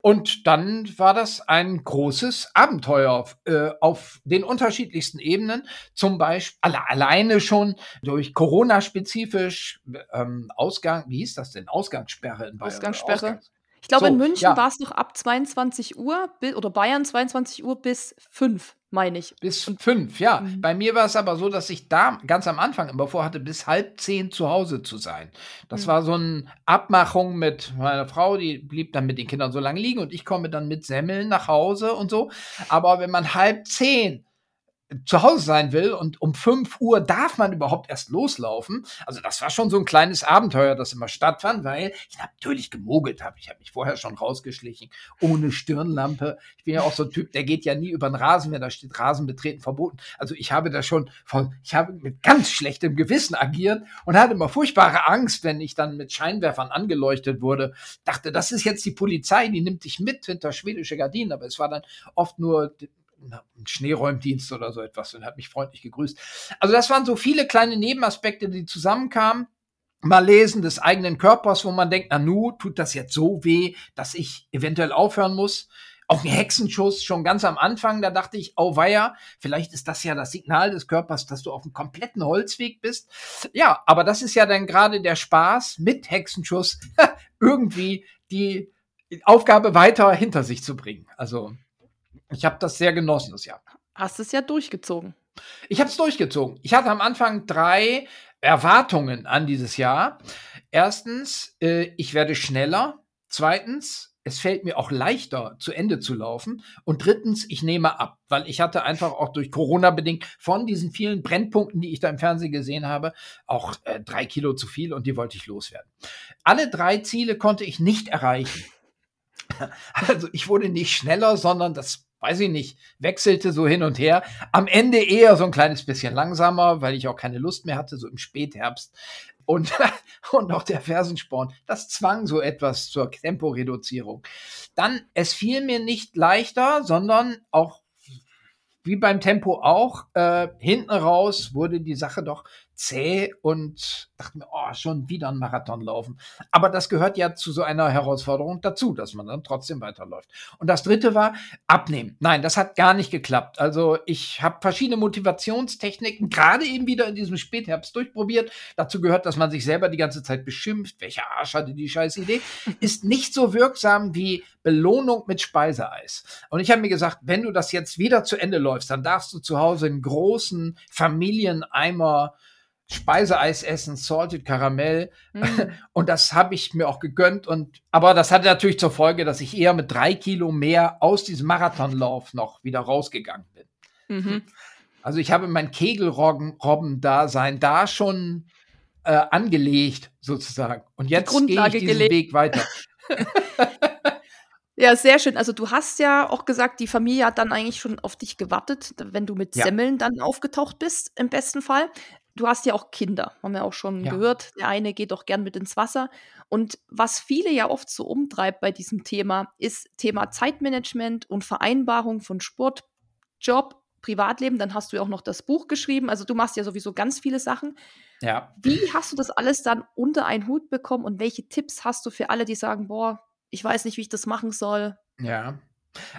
Und dann war das ein großes Abenteuer äh, auf den unterschiedlichsten Ebenen. Zum Beispiel alle, alleine schon durch Corona-spezifisch ähm, Ausgang, wie hieß das denn? Ausgangssperre in Bayern. Ausgangssperre. Ausgangs ich glaube, so, in München ja. war es noch ab 22 Uhr oder Bayern 22 Uhr bis 5 meine ich. Bis fünf, ja. Mhm. Bei mir war es aber so, dass ich da ganz am Anfang immer vorhatte, bis halb zehn zu Hause zu sein. Das mhm. war so eine Abmachung mit meiner Frau, die blieb dann mit den Kindern so lange liegen und ich komme dann mit Semmeln nach Hause und so. Aber wenn man halb zehn zu Hause sein will und um 5 Uhr darf man überhaupt erst loslaufen. Also das war schon so ein kleines Abenteuer, das immer stattfand, weil ich natürlich gemogelt habe. Ich habe mich vorher schon rausgeschlichen, ohne Stirnlampe. Ich bin ja auch so ein Typ, der geht ja nie über den Rasen, wenn da steht Rasen betreten verboten. Also ich habe da schon von, ich habe mit ganz schlechtem Gewissen agiert und hatte immer furchtbare Angst, wenn ich dann mit Scheinwerfern angeleuchtet wurde. Dachte, das ist jetzt die Polizei, die nimmt dich mit hinter schwedische Gardinen, aber es war dann oft nur einen Schneeräumdienst oder so etwas und hat mich freundlich gegrüßt. Also das waren so viele kleine Nebenaspekte, die zusammenkamen. Mal lesen des eigenen Körpers, wo man denkt, na nu, tut das jetzt so weh, dass ich eventuell aufhören muss. Auch ein Hexenschuss schon ganz am Anfang, da dachte ich, oh weia, vielleicht ist das ja das Signal des Körpers, dass du auf einem kompletten Holzweg bist. Ja, aber das ist ja dann gerade der Spaß mit Hexenschuss, irgendwie die Aufgabe weiter hinter sich zu bringen. Also ich habe das sehr genossen das Jahr. Hast es ja durchgezogen. Ich habe es durchgezogen. Ich hatte am Anfang drei Erwartungen an dieses Jahr. Erstens, äh, ich werde schneller. Zweitens, es fällt mir auch leichter, zu Ende zu laufen. Und drittens, ich nehme ab, weil ich hatte einfach auch durch Corona bedingt von diesen vielen Brennpunkten, die ich da im Fernsehen gesehen habe, auch äh, drei Kilo zu viel und die wollte ich loswerden. Alle drei Ziele konnte ich nicht erreichen. Also ich wurde nicht schneller, sondern das weiß ich nicht, wechselte so hin und her. Am Ende eher so ein kleines bisschen langsamer, weil ich auch keine Lust mehr hatte, so im Spätherbst. Und, und auch der Fersensporn, das zwang so etwas zur Temporeduzierung. Dann, es fiel mir nicht leichter, sondern auch wie beim Tempo auch, äh, hinten raus wurde die Sache doch zäh und dachte mir, oh, schon wieder ein Marathon laufen. Aber das gehört ja zu so einer Herausforderung dazu, dass man dann trotzdem weiterläuft. Und das dritte war abnehmen. Nein, das hat gar nicht geklappt. Also ich habe verschiedene Motivationstechniken gerade eben wieder in diesem Spätherbst durchprobiert. Dazu gehört, dass man sich selber die ganze Zeit beschimpft. Welcher Arsch hatte die scheiß Idee? Ist nicht so wirksam wie Belohnung mit Speiseeis. Und ich habe mir gesagt, wenn du das jetzt wieder zu Ende läufst, dann darfst du zu Hause einen großen Familieneimer Speiseeis essen, Salted Karamell. Mm. Und das habe ich mir auch gegönnt. Und aber das hatte natürlich zur Folge, dass ich eher mit drei Kilo mehr aus diesem Marathonlauf noch wieder rausgegangen bin. Mhm. Also ich habe mein Kegelrobben-Dasein da schon äh, angelegt, sozusagen. Und jetzt gehe ich diesen gelegt. Weg weiter. Ja, sehr schön. Also du hast ja auch gesagt, die Familie hat dann eigentlich schon auf dich gewartet, wenn du mit ja. Semmeln dann aufgetaucht bist, im besten Fall. Du hast ja auch Kinder, haben wir auch schon ja. gehört. Der eine geht auch gern mit ins Wasser. Und was viele ja oft so umtreibt bei diesem Thema, ist Thema Zeitmanagement und Vereinbarung von Sport, Job, Privatleben. Dann hast du ja auch noch das Buch geschrieben. Also du machst ja sowieso ganz viele Sachen. Ja. Wie hast du das alles dann unter einen Hut bekommen und welche Tipps hast du für alle, die sagen, boah, ich weiß nicht, wie ich das machen soll. Ja.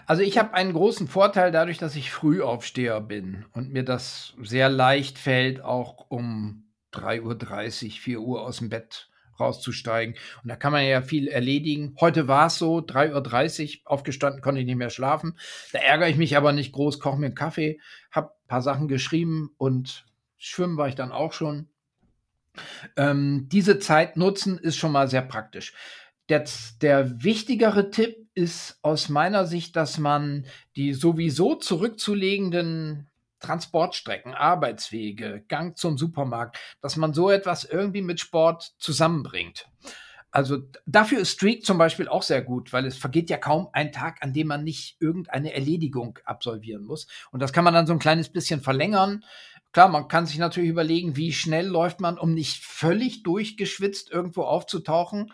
Also ich habe einen großen Vorteil dadurch, dass ich Frühaufsteher bin und mir das sehr leicht fällt, auch um 3.30 Uhr, 4 Uhr aus dem Bett rauszusteigen. Und da kann man ja viel erledigen. Heute war es so, 3.30 Uhr aufgestanden, konnte ich nicht mehr schlafen. Da ärgere ich mich aber nicht groß, koche mir einen Kaffee, habe paar Sachen geschrieben und schwimmen war ich dann auch schon. Ähm, diese Zeit nutzen ist schon mal sehr praktisch. Der, der wichtigere Tipp ist aus meiner Sicht, dass man die sowieso zurückzulegenden Transportstrecken, Arbeitswege, Gang zum Supermarkt, dass man so etwas irgendwie mit Sport zusammenbringt. Also dafür ist Streak zum Beispiel auch sehr gut, weil es vergeht ja kaum ein Tag, an dem man nicht irgendeine Erledigung absolvieren muss. Und das kann man dann so ein kleines bisschen verlängern. Klar, man kann sich natürlich überlegen, wie schnell läuft man, um nicht völlig durchgeschwitzt irgendwo aufzutauchen.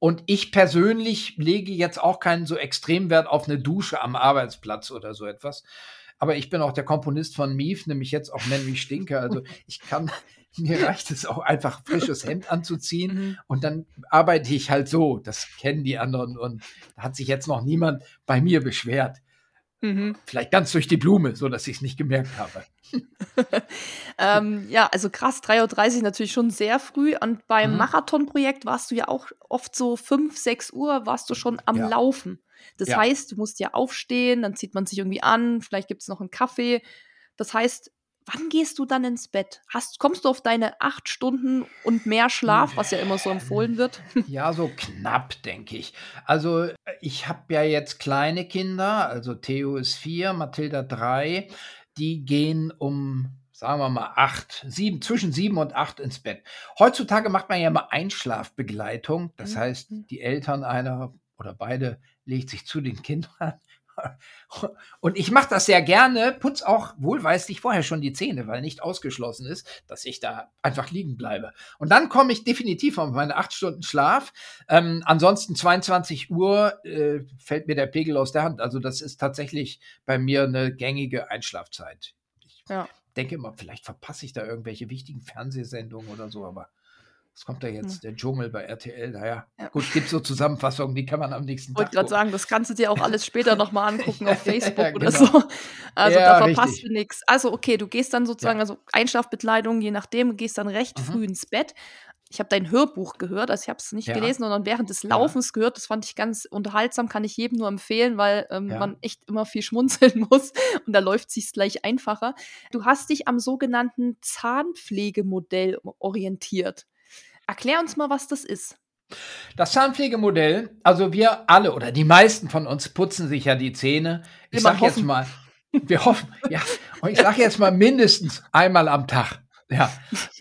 Und ich persönlich lege jetzt auch keinen so Extremwert auf eine Dusche am Arbeitsplatz oder so etwas. Aber ich bin auch der Komponist von Mief, nämlich jetzt auch Nenn mich Stinke. Also ich kann, mir reicht es auch einfach frisches Hemd anzuziehen mhm. und dann arbeite ich halt so. Das kennen die anderen und da hat sich jetzt noch niemand bei mir beschwert. Mhm. Vielleicht ganz durch die Blume, so dass ich es nicht gemerkt habe. ähm, ja, also krass, 3.30 Uhr natürlich schon sehr früh. Und beim mhm. Marathonprojekt warst du ja auch oft so 5, 6 Uhr warst du schon am ja. Laufen. Das ja. heißt, du musst ja aufstehen, dann zieht man sich irgendwie an, vielleicht gibt es noch einen Kaffee. Das heißt, wann gehst du dann ins Bett? Hast, kommst du auf deine acht Stunden und mehr Schlaf, was ja immer so empfohlen wird? Ja, so knapp, denke ich. Also ich habe ja jetzt kleine Kinder, also Theo ist vier, Mathilda drei. Die gehen um, sagen wir mal, acht, sieben, zwischen sieben und acht ins Bett. Heutzutage macht man ja immer Einschlafbegleitung. Das mhm. heißt, die Eltern einer oder beide legt sich zu den Kindern und ich mache das sehr gerne, putz auch wohlweislich vorher schon die Zähne, weil nicht ausgeschlossen ist, dass ich da einfach liegen bleibe. Und dann komme ich definitiv auf meine acht Stunden Schlaf. Ähm, ansonsten 22 Uhr äh, fällt mir der Pegel aus der Hand. Also das ist tatsächlich bei mir eine gängige Einschlafzeit. Ich ja. denke immer, vielleicht verpasse ich da irgendwelche wichtigen Fernsehsendungen oder so, aber was kommt da jetzt? Der Dschungel bei RTL. Naja, ja. gut, gibt so Zusammenfassungen, die kann man am nächsten Tag. Ich wollte gerade sagen, das kannst du dir auch alles später nochmal angucken auf Facebook ja, genau. oder so. Also da verpasst richtig. du nichts. Also, okay, du gehst dann sozusagen, also Einschlafbekleidung, je nachdem, gehst dann recht mhm. früh ins Bett. Ich habe dein Hörbuch gehört, also ich habe es nicht gelesen, sondern während des Laufens gehört. Das fand ich ganz unterhaltsam, kann ich jedem nur empfehlen, weil ähm, man echt immer viel schmunzeln muss und da läuft es gleich einfacher. Du hast dich am sogenannten Zahnpflegemodell orientiert. Erklär uns mal, was das ist. Das Zahnpflegemodell, also wir alle oder die meisten von uns putzen sich ja die Zähne. Ich sage jetzt mal, wir hoffen, ja, und ich sage jetzt mal mindestens einmal am Tag. Ja.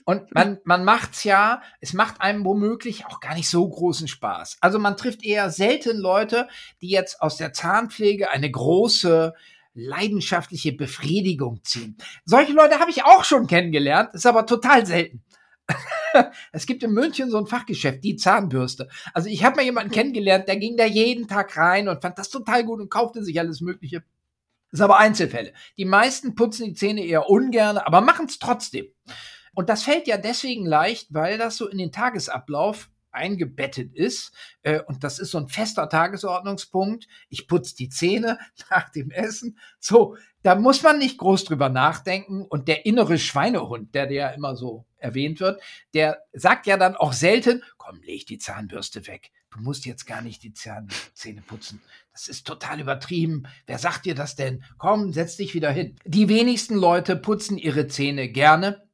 Und man, man macht's ja, es macht einem womöglich auch gar nicht so großen Spaß. Also man trifft eher selten Leute, die jetzt aus der Zahnpflege eine große leidenschaftliche Befriedigung ziehen. Solche Leute habe ich auch schon kennengelernt, ist aber total selten. es gibt in München so ein Fachgeschäft, die Zahnbürste. Also ich habe mal jemanden kennengelernt, der ging da jeden Tag rein und fand das total gut und kaufte sich alles Mögliche. Das sind aber Einzelfälle. Die meisten putzen die Zähne eher ungern, aber machen es trotzdem. Und das fällt ja deswegen leicht, weil das so in den Tagesablauf eingebettet ist. Äh, und das ist so ein fester Tagesordnungspunkt. Ich putze die Zähne nach dem Essen. So, da muss man nicht groß drüber nachdenken. Und der innere Schweinehund, der ja immer so erwähnt wird, der sagt ja dann auch selten, komm, leg die Zahnbürste weg. Du musst jetzt gar nicht die Zähne putzen. Das ist total übertrieben. Wer sagt dir das denn? Komm, setz dich wieder hin. Die wenigsten Leute putzen ihre Zähne gerne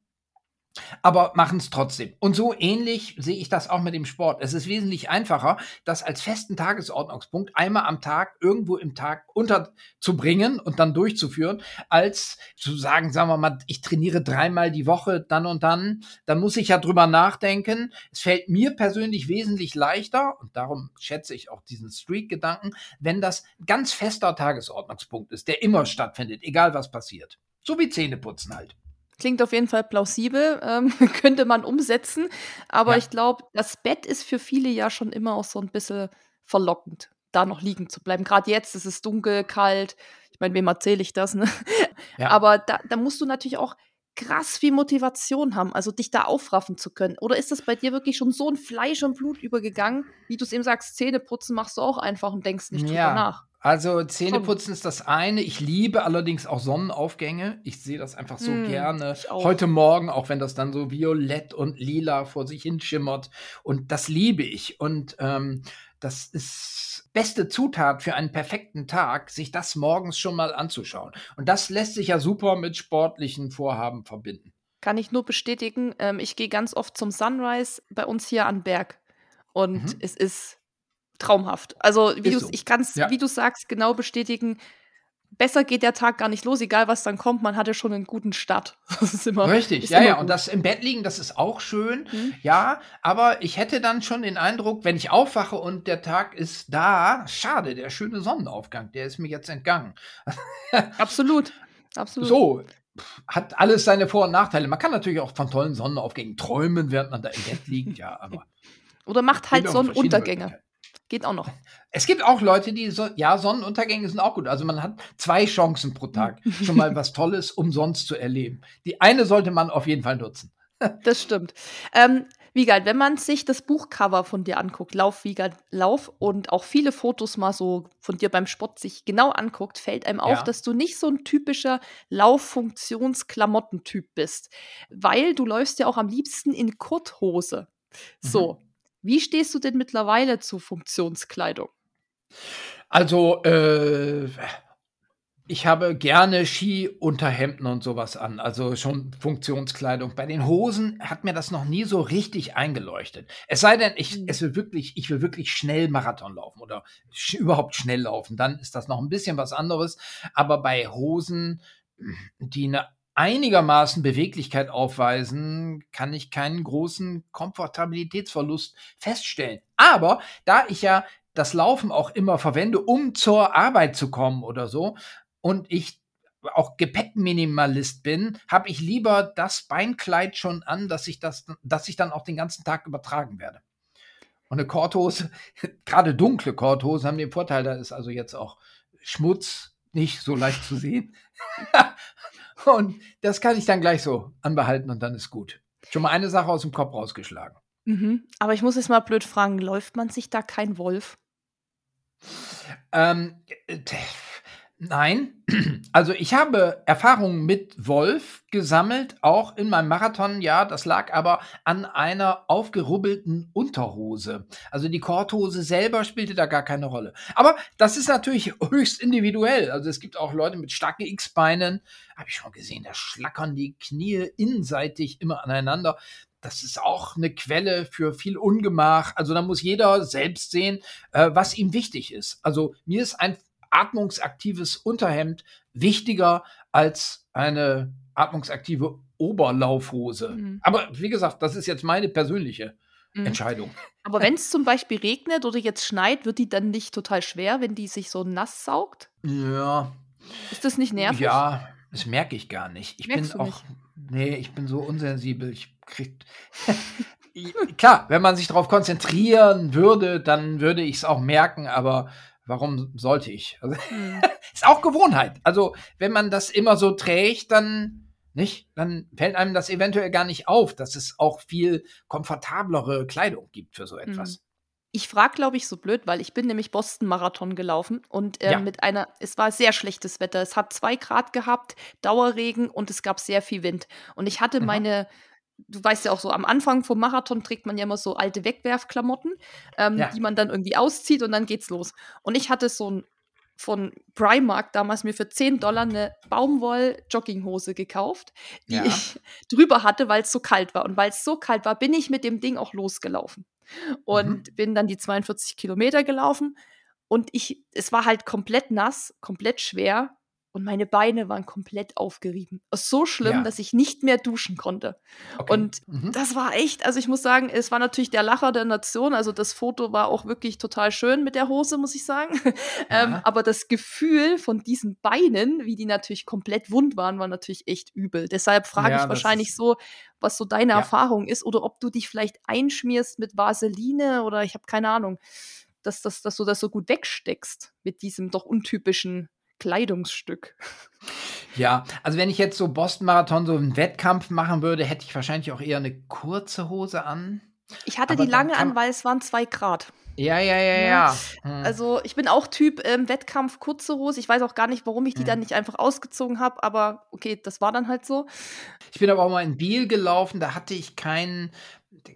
aber machen es trotzdem. Und so ähnlich sehe ich das auch mit dem Sport. Es ist wesentlich einfacher, das als festen Tagesordnungspunkt einmal am Tag irgendwo im Tag unterzubringen und dann durchzuführen, als zu sagen, sagen wir mal, ich trainiere dreimal die Woche, dann und dann. Dann muss ich ja drüber nachdenken. Es fällt mir persönlich wesentlich leichter und darum schätze ich auch diesen Streak-Gedanken, wenn das ganz fester Tagesordnungspunkt ist, der immer stattfindet, egal was passiert. So wie Zähneputzen halt. Klingt auf jeden Fall plausibel, ähm, könnte man umsetzen. Aber ja. ich glaube, das Bett ist für viele ja schon immer auch so ein bisschen verlockend, da noch liegen zu bleiben. Gerade jetzt ist es dunkel, kalt. Ich meine, wem erzähle ich das? Ne? Ja. Aber da, da musst du natürlich auch krass viel Motivation haben, also dich da aufraffen zu können. Oder ist das bei dir wirklich schon so ein Fleisch und Blut übergegangen, wie du es eben sagst, Zähne putzen machst du auch einfach und denkst nicht ja. drüber nach? Also Zähneputzen ist das eine. Ich liebe allerdings auch Sonnenaufgänge. Ich sehe das einfach so mm, gerne. Heute Morgen, auch wenn das dann so violett und lila vor sich hinschimmert. Und das liebe ich. Und ähm, das ist beste Zutat für einen perfekten Tag, sich das morgens schon mal anzuschauen. Und das lässt sich ja super mit sportlichen Vorhaben verbinden. Kann ich nur bestätigen. Ähm, ich gehe ganz oft zum Sunrise bei uns hier an Berg. Und mhm. es ist traumhaft. Also, wie du, so. ich kann es, ja. wie du sagst, genau bestätigen besser geht der Tag gar nicht los, egal was dann kommt, man hatte schon einen guten Start. Das ist immer Richtig, ist ja, immer ja, gut. und das im Bett liegen, das ist auch schön. Mhm. Ja, aber ich hätte dann schon den Eindruck, wenn ich aufwache und der Tag ist da, schade, der schöne Sonnenaufgang, der ist mir jetzt entgangen. Absolut. Absolut. So, hat alles seine Vor- und Nachteile. Man kann natürlich auch von tollen Sonnenaufgängen träumen, während man da im Bett liegt, ja, aber. Oder macht halt Sonnenuntergänge. Geht auch noch. Es gibt auch Leute, die so, ja, Sonnenuntergänge sind auch gut. Also man hat zwei Chancen pro Tag, schon mal was Tolles umsonst zu erleben. Die eine sollte man auf jeden Fall nutzen. das stimmt. Ähm, Wiegald, wenn man sich das Buchcover von dir anguckt, Lauf, Wiegald, Lauf und auch viele Fotos mal so von dir beim Sport sich genau anguckt, fällt einem auf, ja. dass du nicht so ein typischer Lauffunktionsklamottentyp bist. Weil du läufst ja auch am liebsten in Kurthose. So. Mhm. Wie stehst du denn mittlerweile zu Funktionskleidung? Also, äh, ich habe gerne Skiunterhemden und sowas an, also schon Funktionskleidung. Bei den Hosen hat mir das noch nie so richtig eingeleuchtet. Es sei denn, ich, hm. es will wirklich, ich will wirklich schnell Marathon laufen oder sch überhaupt schnell laufen, dann ist das noch ein bisschen was anderes. Aber bei Hosen, die eine einigermaßen Beweglichkeit aufweisen, kann ich keinen großen Komfortabilitätsverlust feststellen. Aber da ich ja das Laufen auch immer verwende, um zur Arbeit zu kommen oder so, und ich auch Gepäckminimalist bin, habe ich lieber das Beinkleid schon an, dass ich das, dass ich dann auch den ganzen Tag übertragen werde. Und eine Korthose, gerade dunkle Korthosen haben den Vorteil, da ist also jetzt auch Schmutz nicht so leicht zu sehen. Und das kann ich dann gleich so anbehalten und dann ist gut. Schon mal eine Sache aus dem Kopf rausgeschlagen. Mhm. Aber ich muss jetzt mal blöd fragen, läuft man sich da kein Wolf? Ähm, äh, Nein, also ich habe Erfahrungen mit Wolf gesammelt, auch in meinem Marathon, ja, das lag aber an einer aufgerubbelten Unterhose. Also die Korthose selber spielte da gar keine Rolle. Aber das ist natürlich höchst individuell. Also es gibt auch Leute mit starken X-Beinen, habe ich schon gesehen, da schlackern die Knie innenseitig immer aneinander. Das ist auch eine Quelle für viel Ungemach. Also da muss jeder selbst sehen, äh, was ihm wichtig ist. Also mir ist ein atmungsaktives Unterhemd wichtiger als eine atmungsaktive Oberlaufhose. Mhm. Aber wie gesagt, das ist jetzt meine persönliche mhm. Entscheidung. Aber wenn es zum Beispiel regnet oder jetzt schneit, wird die dann nicht total schwer, wenn die sich so nass saugt? Ja. Ist das nicht nervig? Ja, das merke ich gar nicht. Ich Merkst bin auch, nicht? nee, ich bin so unsensibel. Ich krieg, klar, wenn man sich darauf konzentrieren würde, dann würde ich es auch merken, aber warum sollte ich? Also, mhm. ist auch Gewohnheit. Also, wenn man das immer so trägt, dann nicht, dann fällt einem das eventuell gar nicht auf, dass es auch viel komfortablere Kleidung gibt für so etwas. Mhm. Ich frage, glaube ich, so blöd, weil ich bin nämlich Boston-Marathon gelaufen und äh, ja. mit einer, es war sehr schlechtes Wetter. Es hat zwei Grad gehabt, Dauerregen und es gab sehr viel Wind. Und ich hatte mhm. meine du weißt ja auch so, am Anfang vom Marathon trägt man ja immer so alte Wegwerfklamotten, ähm, ja. die man dann irgendwie auszieht und dann geht's los. Und ich hatte so ein von Primark damals mir für 10 Dollar eine Baumwoll-Jogginghose gekauft, die ja. ich drüber hatte, weil es so kalt war. Und weil es so kalt war, bin ich mit dem Ding auch losgelaufen. Und mhm. bin dann die 42 Kilometer gelaufen. Und ich, es war halt komplett nass, komplett schwer und meine Beine waren komplett aufgerieben. So schlimm, ja. dass ich nicht mehr duschen konnte. Okay. Und mhm. das war echt, also ich muss sagen, es war natürlich der Lacher der Nation. Also das Foto war auch wirklich total schön mit der Hose, muss ich sagen. ähm, aber das Gefühl von diesen Beinen, wie die natürlich komplett wund waren, war natürlich echt übel. Deshalb frage ja, ich wahrscheinlich so, was so deine ja. Erfahrung ist oder ob du dich vielleicht einschmierst mit Vaseline oder ich habe keine Ahnung, dass, dass, dass du das so gut wegsteckst mit diesem doch untypischen Kleidungsstück. Ja, also wenn ich jetzt so Boston-Marathon so einen Wettkampf machen würde, hätte ich wahrscheinlich auch eher eine kurze Hose an. Ich hatte Aber die lange an, weil es waren zwei Grad. Ja, ja, ja, ja. Hm. Also ich bin auch Typ ähm, Wettkampf kurze Hose. Ich weiß auch gar nicht, warum ich die hm. dann nicht einfach ausgezogen habe, aber okay, das war dann halt so. Ich bin aber auch mal in Biel gelaufen, da hatte ich keinen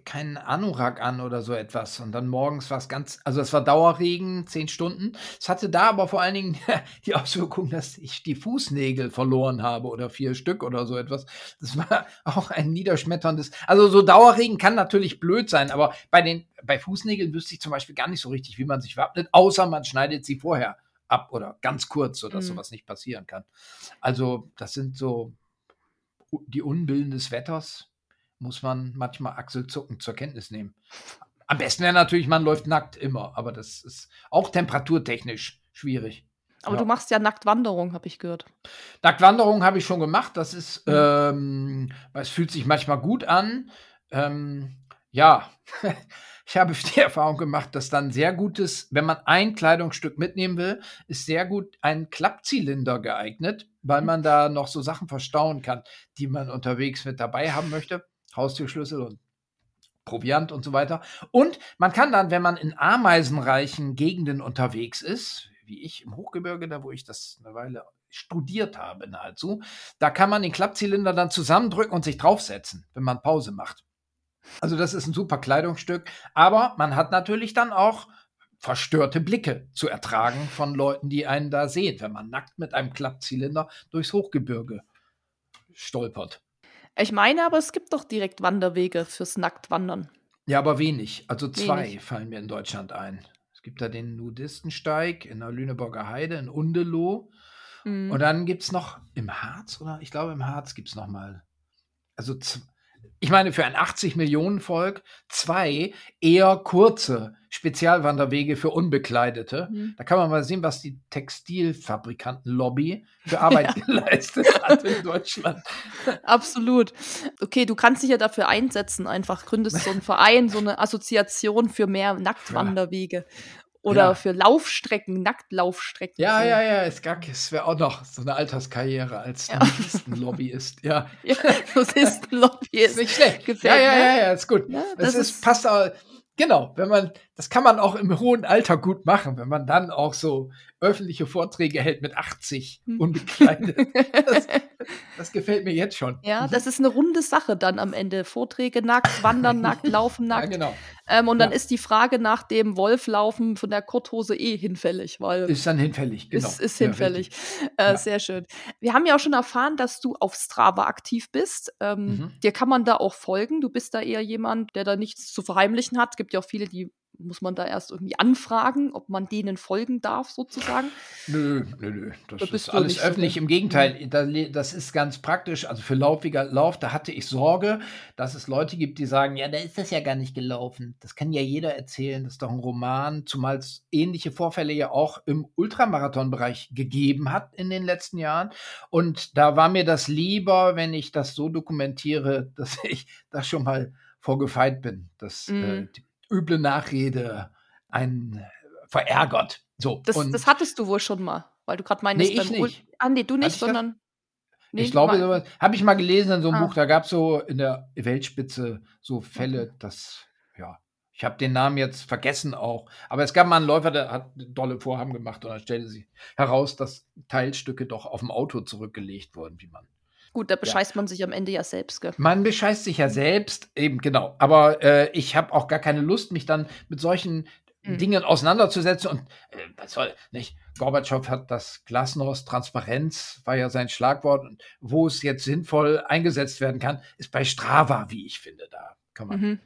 keinen Anorak an oder so etwas. Und dann morgens war es ganz, also es war Dauerregen, zehn Stunden. Es hatte da aber vor allen Dingen die Auswirkung, dass ich die Fußnägel verloren habe oder vier Stück oder so etwas. Das war auch ein niederschmetterndes. Also so Dauerregen kann natürlich blöd sein, aber bei den, bei Fußnägeln wüsste ich zum Beispiel gar nicht so richtig, wie man sich wappnet, außer man schneidet sie vorher ab oder ganz kurz, sodass mhm. sowas nicht passieren kann. Also das sind so die Unbillen des Wetters muss man manchmal achselzuckend zur Kenntnis nehmen. Am besten wäre natürlich, man läuft nackt immer, aber das ist auch temperaturtechnisch schwierig. Aber ja. du machst ja Nacktwanderung, habe ich gehört. Nacktwanderung habe ich schon gemacht. Das ist, mhm. ähm, es fühlt sich manchmal gut an. Ähm, ja, ich habe die Erfahrung gemacht, dass dann sehr gutes, wenn man ein Kleidungsstück mitnehmen will, ist sehr gut ein Klappzylinder geeignet, weil man da noch so Sachen verstauen kann, die man unterwegs mit dabei haben möchte. Haustürschlüssel und Proviant und so weiter. Und man kann dann, wenn man in ameisenreichen Gegenden unterwegs ist, wie ich im Hochgebirge, da wo ich das eine Weile studiert habe nahezu, da kann man den Klappzylinder dann zusammendrücken und sich draufsetzen, wenn man Pause macht. Also das ist ein super Kleidungsstück, aber man hat natürlich dann auch verstörte Blicke zu ertragen von Leuten, die einen da sehen, wenn man nackt mit einem Klappzylinder durchs Hochgebirge stolpert. Ich meine aber, es gibt doch direkt Wanderwege fürs Nacktwandern. Ja, aber wenig. Also zwei wenig. fallen mir in Deutschland ein. Es gibt da den Nudistensteig in der Lüneburger Heide in Undeloh. Mhm. Und dann gibt es noch im Harz, oder? Ich glaube, im Harz gibt es noch mal. Also ich meine, für ein 80 Millionen Volk zwei eher kurze Spezialwanderwege für Unbekleidete. Mhm. Da kann man mal sehen, was die Textilfabrikantenlobby für Arbeit ja. geleistet hat in Deutschland. Absolut. Okay, du kannst dich ja dafür einsetzen, einfach gründest so einen Verein, so eine Assoziation für mehr Nacktwanderwege. Ja. Oder ja. für Laufstrecken, Nacktlaufstrecken. Ja, ja, ja, es, es wäre auch noch so eine Alterskarriere als ja. Nudistenlobbyist. Ja, ja Nudistenlobbyist. Nicht schlecht. Gefällt ja, ja, ja, ja, ist gut. Ja, das, das ist, ist, passt auch, genau, wenn man, das kann man auch im hohen Alter gut machen, wenn man dann auch so öffentliche Vorträge hält mit 80 hm. unbekleidet. das, das, gefällt mir jetzt schon. Ja, das ist eine runde Sache dann am Ende. Vorträge nackt, wandern nackt, laufen nackt. Ja, genau. Ähm, und dann ja. ist die Frage nach dem Wolflaufen von der Korthose eh hinfällig. Weil ist dann hinfällig, genau. Ist, ist hinfällig. Ja, äh, sehr schön. Wir haben ja auch schon erfahren, dass du auf Strava aktiv bist. Ähm, mhm. Dir kann man da auch folgen. Du bist da eher jemand, der da nichts zu verheimlichen hat. Es gibt ja auch viele, die muss man da erst irgendwie anfragen, ob man denen folgen darf, sozusagen? Nö, nö, nö. Das da ist alles öffentlich. So Im Gegenteil, das ist ganz praktisch. Also für laufiger Lauf, da hatte ich Sorge, dass es Leute gibt, die sagen, ja, da ist das ja gar nicht gelaufen. Das kann ja jeder erzählen. Das ist doch ein Roman, zumal es ähnliche Vorfälle ja auch im Ultramarathon-Bereich gegeben hat in den letzten Jahren. Und da war mir das lieber, wenn ich das so dokumentiere, dass ich da schon mal vorgefeit bin, dass äh, mhm. äh, üble Nachrede einen verärgert. So, das, das hattest du wohl schon mal, weil du gerade meinst, nee, ich nicht. Ah, nee, du nicht, sondern. Nee, ich glaube, sowas habe ich mal gelesen in so einem ah. Buch, da gab es so in der Weltspitze so Fälle, dass, ja, ich habe den Namen jetzt vergessen auch, aber es gab mal einen Läufer, der hat dolle Vorhaben gemacht und dann stellte sich heraus, dass Teilstücke doch auf dem Auto zurückgelegt wurden, wie man Gut, da bescheißt ja. man sich am Ende ja selbst, gell? Man bescheißt sich ja selbst, eben genau. Aber äh, ich habe auch gar keine Lust, mich dann mit solchen mhm. Dingen auseinanderzusetzen. Und äh, was soll, nicht? Gorbatschow hat das Glasnost, Transparenz war ja sein Schlagwort. Und wo es jetzt sinnvoll eingesetzt werden kann, ist bei Strava, wie ich finde. Da kann man mhm.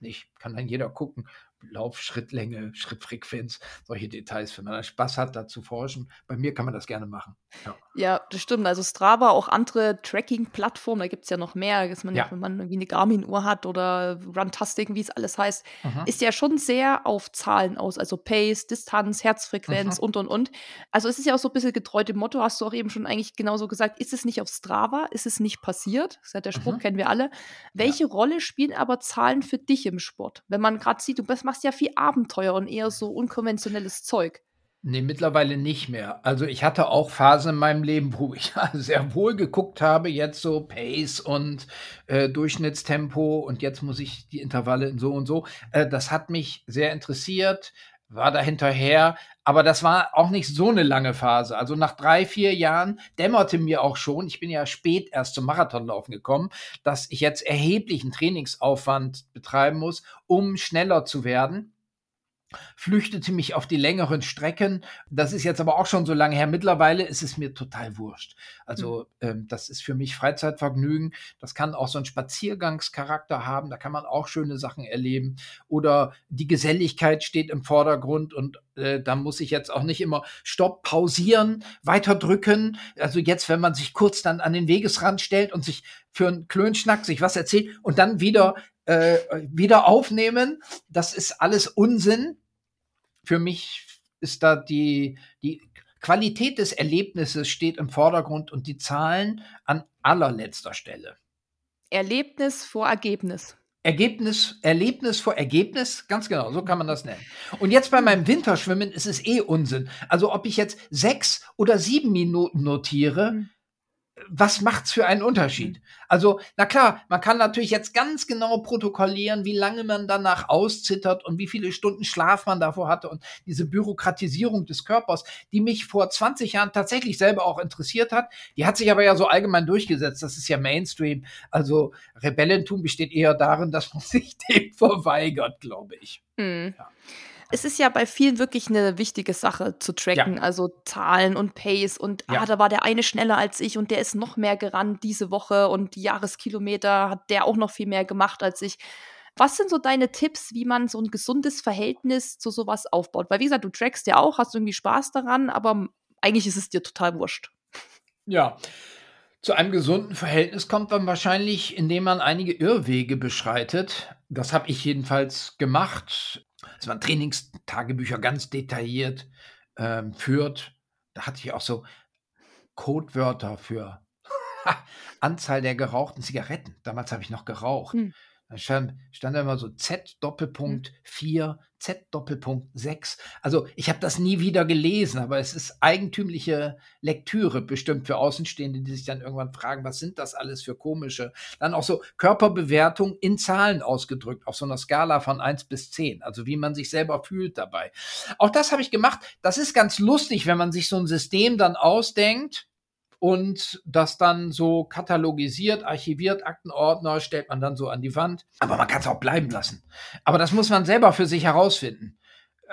nicht, kann dann jeder gucken, Laufschrittlänge, Schrittfrequenz, solche Details, wenn man Spaß hat, da zu forschen. Bei mir kann man das gerne machen. Ja, ja das stimmt. Also Strava, auch andere Tracking-Plattformen, da gibt es ja noch mehr, dass man, ja. wenn man irgendwie eine Garmin-Uhr hat oder Runtastic, wie es alles heißt, mhm. ist ja schon sehr auf Zahlen aus, also Pace, Distanz, Herzfrequenz mhm. und und und. Also es ist ja auch so ein bisschen getreu dem Motto, hast du auch eben schon eigentlich genauso gesagt, ist es nicht auf Strava, ist es nicht passiert? Das ist ja der Spruch, mhm. kennen wir alle. Welche ja. Rolle spielen aber Zahlen für dich im Sport? Wenn man gerade sieht, du machst ja viel Abenteuer und eher so unkonventionelles Zeug. Ne, mittlerweile nicht mehr. Also, ich hatte auch Phasen in meinem Leben, wo ich sehr wohl geguckt habe, jetzt so Pace und, äh, Durchschnittstempo und jetzt muss ich die Intervalle in so und so. Äh, das hat mich sehr interessiert, war da hinterher, aber das war auch nicht so 'ne lange Phase. Also, nach 3, 4 Jahren dämmerte mir auch schon ich bin ja spät erst zum Marathonlaufen gekommen, dass ich jetzt erheblichen Trainingsaufwand betreiben muss, um schneller zu werden flüchtete mich auf die längeren Strecken. Das ist jetzt aber auch schon so lange her. Mittlerweile ist es mir total wurscht. Also, mhm. ähm, das ist für mich Freizeitvergnügen. Das kann auch so 'n Spaziergangscharakter haben. Da kann man auch schöne Sachen erleben. Oder die Geselligkeit steht im Vordergrund und, äh, da muss ich jetzt auch nicht immer Stopp, pausieren, weiter drücken. Also, jetzt, wenn man sich kurz dann an den Wegesrand stellt und sich für 'n Klönschnack sich was erzählt und dann wieder äh, wieder aufnehmen. Das ist alles Unsinn. Für mich ist da die, die Qualität des Erlebnisses steht im Vordergrund und die Zahlen an allerletzter Stelle. Erlebnis vor Ergebnis. Ergebnis, Erlebnis vor Ergebnis, ganz genau, so kann man das nennen. Und jetzt bei meinem Winterschwimmen ist es eh Unsinn. Also ob ich jetzt sechs oder sieben Minuten notiere, mhm was macht's für einen Unterschied? Mhm. Also, na klar, man kann natürlich jetzt ganz genau protokollieren, wie lange man danach auszittert und wie viele Stunden Schlaf man davor hatte und diese Bürokratisierung des Körpers, die mich vor 20 Jahren tatsächlich selber auch interessiert hat, die hat sich aber ja so allgemein durchgesetzt. Das ist ja Mainstream. Also, Rebellentum besteht eher darin, dass man sich dem verweigert, glaube ich. Mhm. Ja es ist ja bei vielen wirklich eine wichtige Sache zu tracken, ja. also Zahlen und Pace und ja. ah, da war der eine schneller als ich und der ist noch mehr gerannt diese Woche und die Jahreskilometer hat der auch noch viel mehr gemacht als ich. Was sind so deine Tipps, wie man so ein gesundes Verhältnis zu sowas aufbaut? Weil wie gesagt, du trackst ja auch, hast irgendwie Spaß daran, aber eigentlich ist es dir total wurscht. Ja. Zu einem gesunden Verhältnis kommt man wahrscheinlich, indem man einige Irrwege beschreitet. Das habe ich jedenfalls gemacht. Es waren Trainingstagebücher ganz detailliert ähm, führt. Da hatte ich auch so Codewörter für Anzahl der gerauchten Zigaretten. Damals habe ich noch geraucht. Hm. Da stand, stand da immer so Z Doppelpunkt 4, Z Doppelpunkt 6. Also ich habe das nie wieder gelesen, aber es ist eigentümliche Lektüre bestimmt für Außenstehende, die sich dann irgendwann fragen, was sind das alles für komische? Dann auch so Körperbewertung in Zahlen ausgedrückt, auf so einer Skala von 1 bis 10, also wie man sich selber fühlt dabei. Auch das habe ich gemacht. Das ist ganz lustig, wenn man sich so ein System dann ausdenkt und das dann so katalogisiert, archiviert, Aktenordner stellt man dann so an die Wand. Aber man kann es auch bleiben lassen. Aber das muss man selber für sich herausfinden.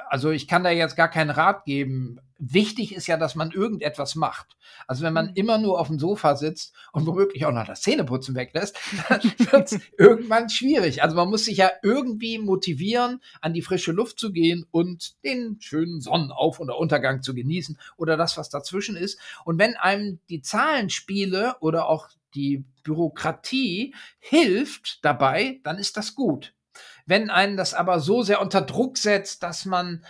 Also ich kann da jetzt gar keinen Rat geben. Wichtig ist ja, dass man irgendetwas macht. Also wenn man mhm. immer nur auf dem Sofa sitzt und womöglich auch noch das Zähneputzen weglässt, dann wird es irgendwann schwierig. Also man muss sich ja irgendwie motivieren, an die frische Luft zu gehen und den schönen Sonnenauf- oder Untergang zu genießen oder das, was dazwischen ist. Und wenn einem die Zahlenspiele oder auch die Bürokratie hilft dabei, dann ist das gut. Wenn einen das aber so sehr unter Druck setzt, dass man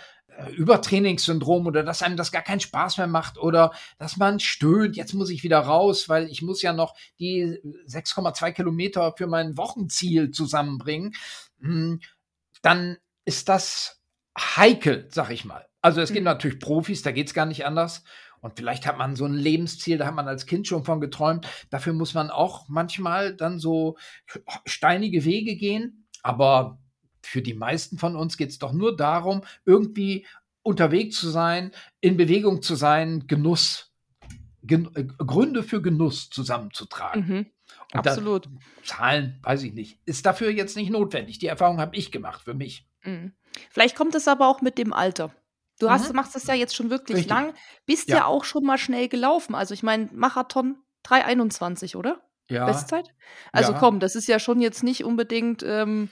Übertrainingssyndrom oder dass einem das gar keinen Spaß mehr macht oder dass man stöhnt, jetzt muss ich wieder raus, weil ich muss ja noch die 6,2 Kilometer für mein Wochenziel zusammenbringen, hm, dann ist das heikel, sag ich mal. Also es gibt mhm. natürlich Profis, da geht's gar nicht anders. Und vielleicht hat man so ein Lebensziel, da hat man als Kind schon von geträumt. Dafür muss man auch manchmal dann so steinige Wege gehen. Aber für die meisten von uns geht es doch nur darum, irgendwie unterwegs zu sein, in Bewegung zu sein, Genuss, Gen äh, Gründe für Genuss zusammenzutragen. Mhm. Absolut. Zahlen, weiß ich nicht. Ist dafür jetzt nicht notwendig. Die Erfahrung habe ich gemacht für mich. Mhm. Vielleicht kommt es aber auch mit dem Alter. Du hast, mhm. machst das ja jetzt schon wirklich Richtig. lang, bist ja. ja. auch schon mal schnell gelaufen. Also ich meine, Marathon 3,21, oder? Ja. Bestzeit? Also ja. komm, das ist ja schon jetzt nicht unbedingt ähm,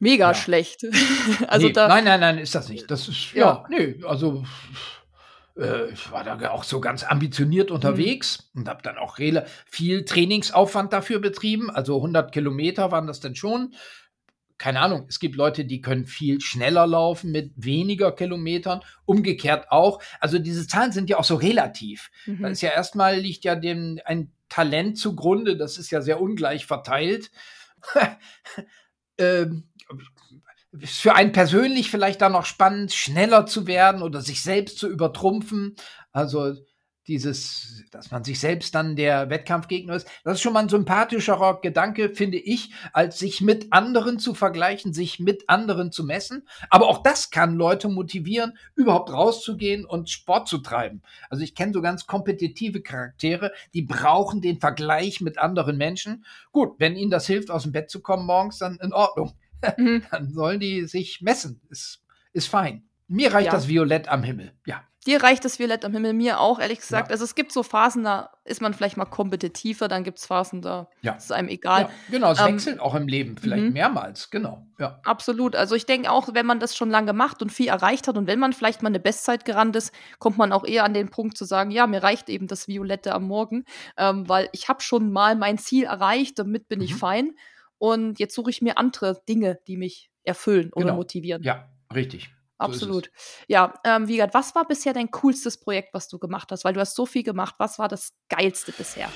mega ja. schlecht. also nee, da, nein, nein, nein, ist das nicht. Das ist, ja, ja nee, also äh, ich war da auch so ganz ambitioniert unterwegs mhm. und habe dann auch viel Trainingsaufwand dafür betrieben. Also 100 Kilometer waren das denn schon. Keine Ahnung, es gibt Leute, die können viel schneller laufen mit weniger Kilometern, umgekehrt auch. Also diese Zahlen sind ja auch so relativ. Mhm. Da ist ja erstmal liegt ja dem ein Talent zugrunde, das ist ja sehr ungleich verteilt. ähm, für einen persönlich vielleicht dann noch spannend, schneller zu werden oder sich selbst zu übertrumpfen. Also dieses, dass man sich selbst dann der Wettkampfgegner ist, das ist schon mal ein sympathischerer Gedanke, finde ich, als sich mit anderen zu vergleichen, sich mit anderen zu messen. Aber auch das kann Leute motivieren, überhaupt rauszugehen und Sport zu treiben. Also ich kenne so ganz kompetitive Charaktere, die brauchen den Vergleich mit anderen Menschen. Gut, wenn ihnen das hilft, aus dem Bett zu kommen morgens, dann in Ordnung. Mhm. dann sollen die sich messen. Ist, ist fein. Mir reicht ja. das Violett am Himmel. Ja. Dir reicht das Violett am Himmel, mir auch, ehrlich gesagt. Ja. Also es gibt so Phasen, da ist man vielleicht mal kompetitiver, dann gibt es Phasen, da ja. ist es einem egal. Ja, genau, es ähm, wechselt auch im Leben, vielleicht -hmm. mehrmals, genau. Ja. Absolut. Also ich denke auch, wenn man das schon lange macht und viel erreicht hat und wenn man vielleicht mal eine Bestzeit gerannt ist, kommt man auch eher an den Punkt zu sagen, ja, mir reicht eben das Violette am Morgen, ähm, weil ich habe schon mal mein Ziel erreicht, damit bin mhm. ich fein. Und jetzt suche ich mir andere Dinge, die mich erfüllen oder genau. motivieren. Ja, richtig. Absolut. So ja, ähm, Wiegert, was war bisher dein coolstes Projekt, was du gemacht hast? Weil du hast so viel gemacht. Was war das geilste bisher?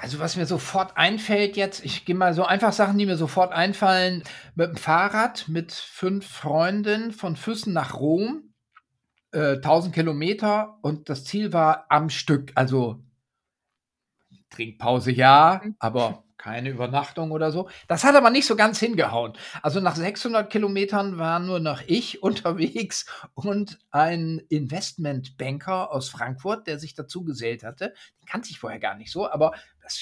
Also was mir sofort einfällt jetzt, ich gehe mal so einfach Sachen, die mir sofort einfallen, mit dem Fahrrad mit fünf Freunden von Füssen nach Rom, äh, 1000 Kilometer und das Ziel war am Stück, also Trinkpause ja, mhm. aber keine Übernachtung oder so. Das hat aber nicht so ganz hingehauen. Also nach 600 Kilometern war nur noch ich unterwegs und ein Investmentbanker aus Frankfurt, der sich dazu gesellt hatte. Den kannte ich vorher gar nicht so, aber das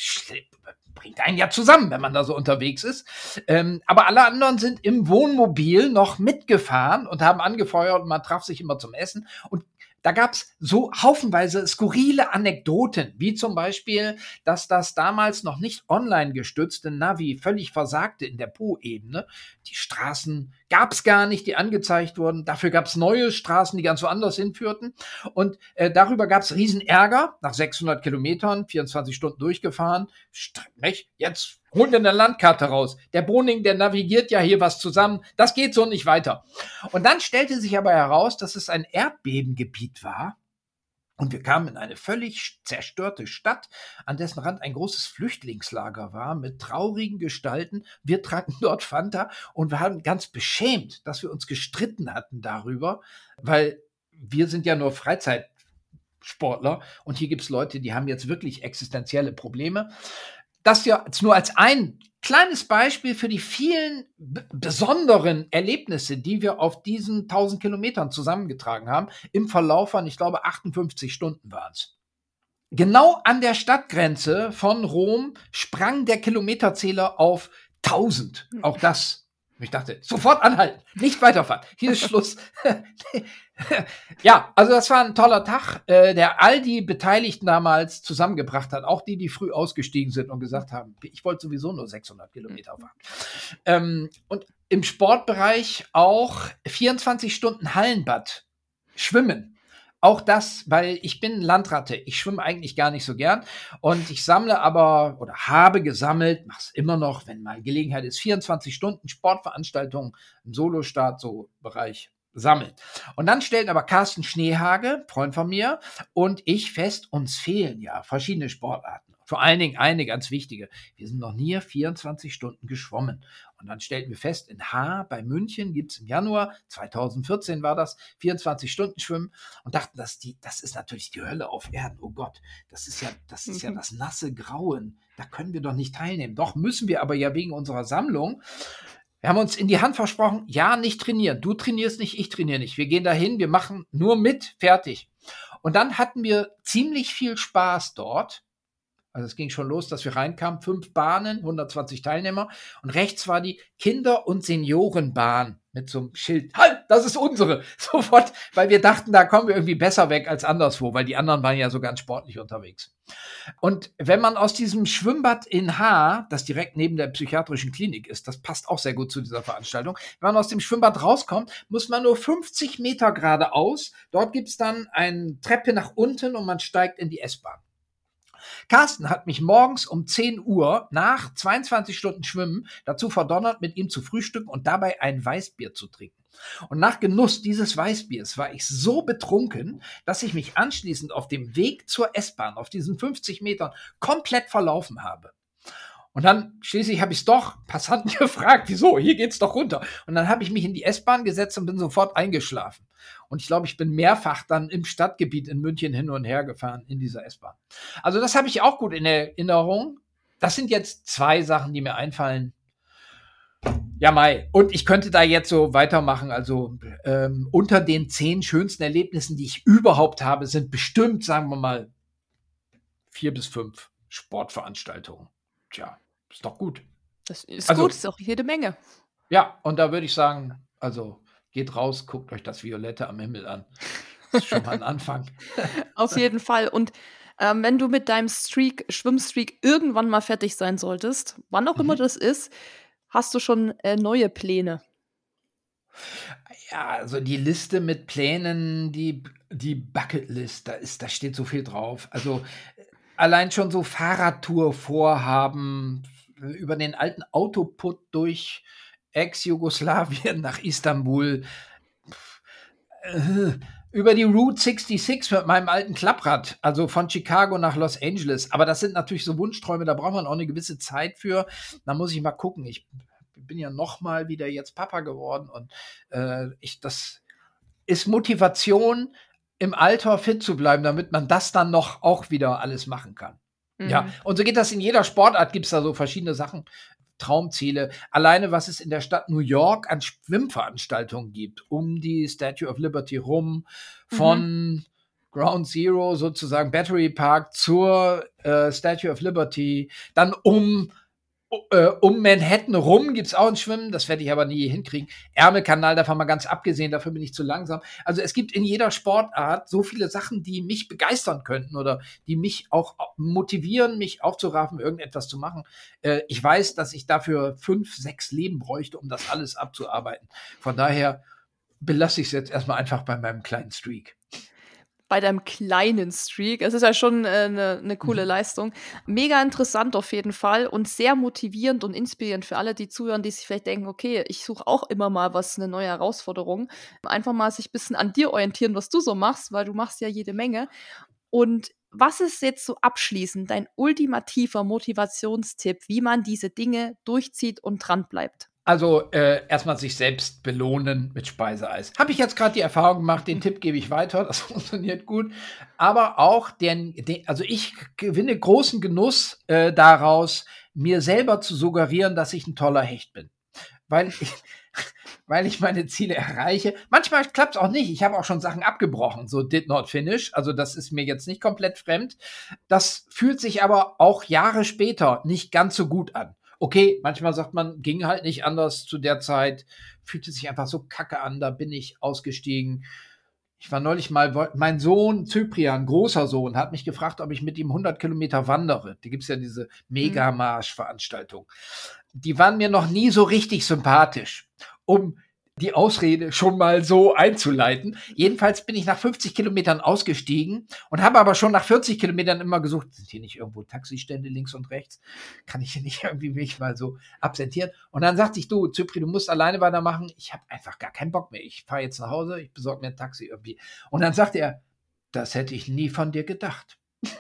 bringt einen ja zusammen, wenn man da so unterwegs ist. Ähm, aber alle anderen sind im Wohnmobil noch mitgefahren und haben angefeuert und man traf sich immer zum Essen. Und da gab's so haufenweise skurrile Anekdoten, wie zum Beispiel, dass das damals noch nicht online gestützte Navi völlig versagte in der Po-Ebene. Die Straßen gab's gar nicht, die angezeigt wurden. Dafür gab's neue Straßen, die ganz woanders hinführten. Und äh, darüber gab's riesen Ärger. Nach 600 Kilometern, 24 Stunden durchgefahren. Nicht? Jetzt Holen wir eine Landkarte raus. Der Boning, der navigiert ja hier was zusammen. Das geht so nicht weiter. Und dann stellte sich aber heraus, dass es ein Erdbebengebiet war. Und wir kamen in eine völlig zerstörte Stadt, an dessen Rand ein großes Flüchtlingslager war, mit traurigen Gestalten. Wir tranken dort Fanta und wir haben ganz beschämt, dass wir uns gestritten hatten darüber, weil wir sind ja nur Freizeitsportler und hier gibt es Leute, die haben jetzt wirklich existenzielle Probleme das ja nur als ein kleines Beispiel für die vielen besonderen Erlebnisse, die wir auf diesen 1000 Kilometern zusammengetragen haben, im Verlauf von, ich glaube, 58 Stunden waren es. Genau an der Stadtgrenze von Rom sprang der Kilometerzähler auf 1000. Auch das ich dachte, sofort anhalten, nicht weiterfahren. Hier ist Schluss. ja, also das war ein toller Tag, äh, der all die Beteiligten damals zusammengebracht hat. Auch die, die früh ausgestiegen sind und gesagt haben, ich wollte sowieso nur 600 Kilometer fahren. Ähm, und im Sportbereich auch 24 Stunden Hallenbad, Schwimmen. Auch das, weil ich bin Landratte. Ich schwimme eigentlich gar nicht so gern. Und ich sammle aber oder habe gesammelt, mache es immer noch, wenn mal Gelegenheit ist, 24 Stunden Sportveranstaltungen im Solostart, so Bereich sammeln. Und dann stellten aber Carsten Schneehage, Freund von mir, und ich fest, uns fehlen ja verschiedene Sportarten. Vor allen Dingen eine ganz wichtige. Wir sind noch nie 24 Stunden geschwommen. Und dann stellten wir fest, in H bei München gibt es im Januar, 2014 war das, 24 Stunden Schwimmen und dachten, dass die, das ist natürlich die Hölle auf Erden. Oh Gott, das ist ja, das ist ja mhm. das nasse Grauen. Da können wir doch nicht teilnehmen. Doch müssen wir aber ja wegen unserer Sammlung. Wir haben uns in die Hand versprochen, ja, nicht trainieren. Du trainierst nicht, ich trainiere nicht. Wir gehen dahin, wir machen nur mit, fertig. Und dann hatten wir ziemlich viel Spaß dort also es ging schon los, dass wir reinkamen, fünf Bahnen, 120 Teilnehmer und rechts war die Kinder- und Seniorenbahn mit so einem Schild. Halt, das ist unsere. Sofort, weil wir dachten, da kommen wir irgendwie besser weg als anderswo, weil die anderen waren ja so ganz sportlich unterwegs. Und wenn man aus diesem Schwimmbad in H, das direkt neben der psychiatrischen Klinik ist, das passt auch sehr gut zu dieser Veranstaltung, wenn man aus dem Schwimmbad rauskommt, muss man nur 50 Meter geradeaus. Dort gibt's dann eine Treppe nach unten und man steigt in die S-Bahn. Carsten hat mich morgens um 10 Uhr nach 22 Stunden Schwimmen dazu verdonnert, mit ihm zu frühstücken und dabei ein Weißbier zu trinken. Und nach Genuss dieses Weißbiers war ich so betrunken, dass ich mich anschließend auf dem Weg zur S-Bahn, auf diesen 50 Metern, komplett verlaufen habe. Und dann schließlich habe ich es doch Passanten gefragt, wieso, hier geht's doch runter. Und dann habe ich mich in die S-Bahn gesetzt und bin sofort eingeschlafen. Und ich glaube, ich bin mehrfach dann im Stadtgebiet in München hin und her gefahren in dieser S-Bahn. Also das habe ich auch gut in Erinnerung. Das sind jetzt zwei Sachen, die mir einfallen. Ja, Mai. Und ich könnte da jetzt so weitermachen. Also ähm, unter den zehn schönsten Erlebnissen, die ich überhaupt habe, sind bestimmt, sagen wir mal, vier bis fünf Sportveranstaltungen. Tja, ist doch gut. Das ist also, gut, ist auch jede Menge. Ja, und da würde ich sagen, also geht raus, guckt euch das Violette am Himmel an. Das ist schon mal ein Anfang. Auf jeden Fall. Und ähm, wenn du mit deinem Streak, Schwimmstreak irgendwann mal fertig sein solltest, wann auch mhm. immer das ist, hast du schon äh, neue Pläne? Ja, also die Liste mit Plänen, die, die Bucketlist, da, ist, da steht so viel drauf. Also allein schon so Fahrradtour-Vorhaben über den alten Autoput durch Ex-Jugoslawien nach Istanbul. Äh, über die Route 66 mit meinem alten Klapprad, also von Chicago nach Los Angeles. Aber das sind natürlich so Wunschträume, da braucht man auch eine gewisse Zeit für. Da muss ich mal gucken. Ich bin ja noch mal wieder jetzt Papa geworden und äh, ich das ist Motivation, im Alter fit zu bleiben, damit man das dann noch auch wieder alles machen kann. Mhm. Ja, und so geht das in jeder Sportart, gibt es da so verschiedene Sachen, Traumziele. Alleine, was es in der Stadt New York an Schwimmveranstaltungen gibt, um die Statue of Liberty rum, von mhm. Ground Zero sozusagen Battery Park zur äh, Statue of Liberty, dann um äh, um Manhattan rum gibt's auch ein Schwimmen, das werde ich aber nie hinkriegen. Ärmelkanal, davon mal ganz abgesehen, dafür bin ich zu langsam. Also es gibt in jeder Sportart so viele Sachen, die mich begeistern könnten oder die mich auch motivieren, mich aufzuraffen, irgendetwas zu machen. Äh, ich weiß, dass ich dafür fünf, sechs Leben bräuchte, um das alles abzuarbeiten. Von daher belasse ich es jetzt erstmal einfach bei meinem kleinen Streak bei deinem kleinen Streak. Es ist ja schon eine äh, ne coole mhm. Leistung. Mega interessant auf jeden Fall und sehr motivierend und inspirierend für alle, die zuhören, die sich vielleicht denken, okay, ich suche auch immer mal was, eine neue Herausforderung. Einfach mal sich ein bisschen an dir orientieren, was du so machst, weil du machst ja jede Menge. Und was ist jetzt so abschließend dein ultimativer Motivationstipp, wie man diese Dinge durchzieht und dran bleibt? Also äh, erstmal sich selbst belohnen mit Speiseeis. Habe ich jetzt gerade die Erfahrung gemacht, den Tipp gebe ich weiter, das funktioniert gut. Aber auch den, den also ich gewinne großen Genuss äh, daraus, mir selber zu suggerieren, dass ich ein toller Hecht bin. Weil ich, weil ich meine Ziele erreiche. Manchmal klappt es auch nicht. Ich habe auch schon Sachen abgebrochen, so did not finish. Also das ist mir jetzt nicht komplett fremd. Das fühlt sich aber auch Jahre später nicht ganz so gut an okay, manchmal sagt man, ging halt nicht anders zu der Zeit, fühlte sich einfach so kacke an, da bin ich ausgestiegen. Ich war neulich mal, mein Sohn Cyprian, großer Sohn, hat mich gefragt, ob ich mit ihm 100 Kilometer wandere. Da gibt's ja diese Megamarsch-Veranstaltung. Die waren mir noch nie so richtig sympathisch. Um die Ausrede schon mal so einzuleiten. Jedenfalls bin ich nach 50 Kilometern ausgestiegen und habe aber schon nach 40 Kilometern immer gesucht, sind hier nicht irgendwo Taxistände links und rechts? Kann ich hier nicht irgendwie mich mal so absentieren? Und dann sagte ich, du, Zypri, du musst alleine weitermachen. Ich habe einfach gar keinen Bock mehr. Ich fahre jetzt nach Hause, ich besorge mir ein Taxi irgendwie. Und dann sagte er, das hätte ich nie von dir gedacht.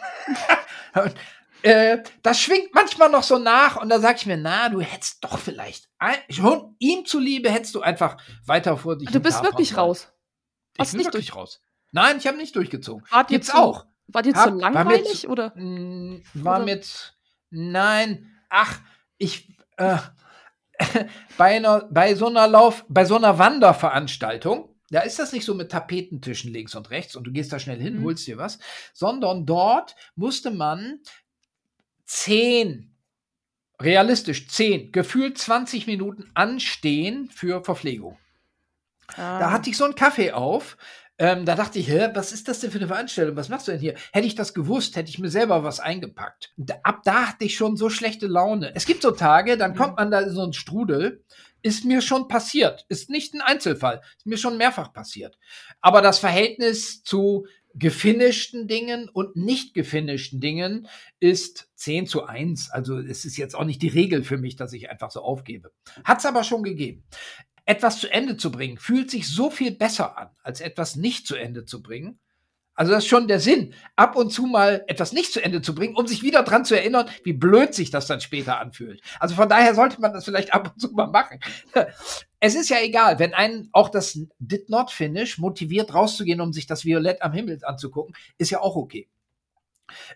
Äh, das schwingt manchmal noch so nach und da sag ich mir, na, du hättest doch vielleicht, schon ihm zuliebe hättest du einfach weiter vor dich. Du bist wirklich raus. Hast ich bin wirklich durch raus. Nein, ich habe nicht durchgezogen. War Gibt's zu, auch. War dir zu langweilig war oder? Mm, war oder? mit nein, ach, ich äh, bei einer bei so einer Lauf, bei so einer Wanderveranstaltung da ist das nicht so mit Tapetentischen links und rechts und du gehst da schnell hin, mhm. holst dir was, sondern dort musste man zehn, realistisch zehn, gefühlt 20 Minuten anstehen für Verpflegung. Ah. Da hatte ich so einen Kaffee auf. Ähm, da dachte ich, hä, was ist das denn für eine Veranstaltung? Was machst du denn hier? Hätte ich das gewusst, hätte ich mir selber was eingepackt. ab da hatte ich schon so schlechte Laune. Es gibt so Tage, dann mhm. kommt man da in so einen Strudel. Ist mir schon passiert. Ist nicht ein Einzelfall. Ist mir schon mehrfach passiert. Aber das Verhältnis zu gefinischten Dingen und nicht gefinischten Dingen ist 10 zu 1. Also es ist jetzt auch nicht die Regel für mich, dass ich einfach so aufgebe. Hat es aber schon gegeben. Etwas zu Ende zu bringen, fühlt sich so viel besser an, als etwas nicht zu Ende zu bringen. Also das ist schon der Sinn, ab und zu mal etwas nicht zu Ende zu bringen, um sich wieder dran zu erinnern, wie blöd sich das dann später anfühlt. Also von daher sollte man das vielleicht ab und zu mal machen. Es ist ja egal, wenn einen auch das Did Not Finish motiviert rauszugehen, um sich das Violett am Himmel anzugucken, ist ja auch okay.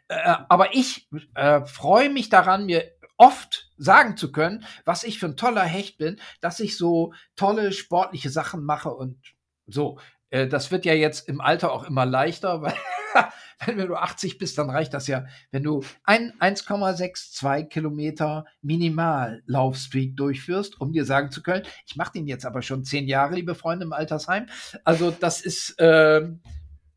Äh, aber ich äh, freue mich daran, mir oft sagen zu können, was ich für ein toller Hecht bin, dass ich so tolle sportliche Sachen mache und so. Äh, das wird ja jetzt im Alter auch immer leichter, weil wenn du 80 bist, dann reicht das ja, wenn du ein 1,62 Kilometer Minimal-Laufstreak durchführst, um dir sagen zu können, ich mache den jetzt aber schon zehn Jahre, liebe Freunde im Altersheim. Also das ist äh,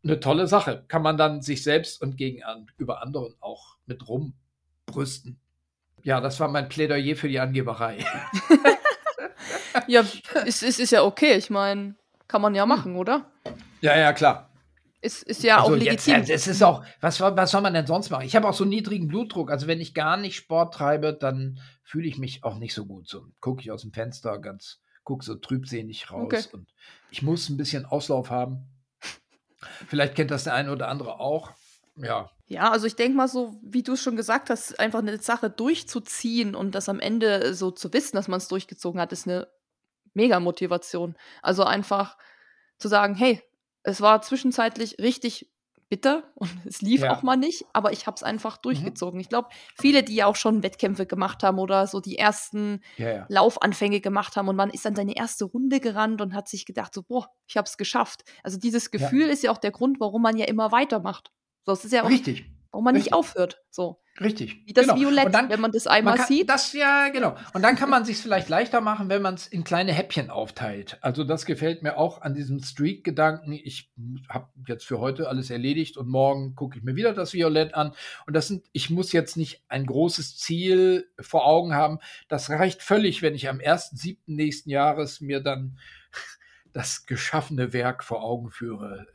eine tolle Sache. Kann man dann sich selbst und gegen über anderen auch mit rumbrüsten. Ja, das war mein Plädoyer für die Angeberei. ja, es, es ist ja okay. Ich meine, kann man ja hm. machen, oder? Ja, ja, klar. Ist, ist ja also auch legitim. Jetzt, es ist auch, was, was soll man denn sonst machen? Ich habe auch so niedrigen Blutdruck. Also wenn ich gar nicht Sport treibe, dann fühle ich mich auch nicht so gut. So gucke ich aus dem Fenster ganz, gucke so trübsehnig raus. Okay. Und ich muss ein bisschen Auslauf haben. Vielleicht kennt das der eine oder andere auch. Ja. Ja, also ich denke mal so, wie du es schon gesagt hast, einfach eine Sache durchzuziehen und das am Ende so zu wissen, dass man es durchgezogen hat, ist eine mega Motivation. Also einfach zu sagen, hey, es war zwischenzeitlich richtig bitter und es lief ja. auch mal nicht, aber ich habe es einfach mhm. durchgezogen. Mhm. Ich glaube, viele, die ja auch schon Wettkämpfe gemacht haben oder so die ersten ja, ja. Laufanfänge gemacht haben und man ist dann seine erste Runde gerannt und hat sich gedacht, so, boah, ich habe es geschafft. Also dieses Gefühl ist ja auch der Grund, warum man ja immer weitermacht. So, es ist ja auch, Richtig. Warum man Richtig. nicht aufhört. So. Richtig. Wie das genau. Violett, dann, wenn man das einmal man kann, sieht. Das ja, genau. Und dann kann man sich vielleicht leichter machen, wenn man es in kleine Häppchen aufteilt. Also das gefällt mir auch an diesem Streak-Gedanken. Ich habe jetzt für heute alles erledigt und morgen gucke ich mir wieder das Violett an. Und das sind, ich muss jetzt nicht ein großes Ziel vor Augen haben. Das reicht völlig, wenn ich am 1.7. nächsten Jahres mir dann das geschaffene Werk vor Augen führe.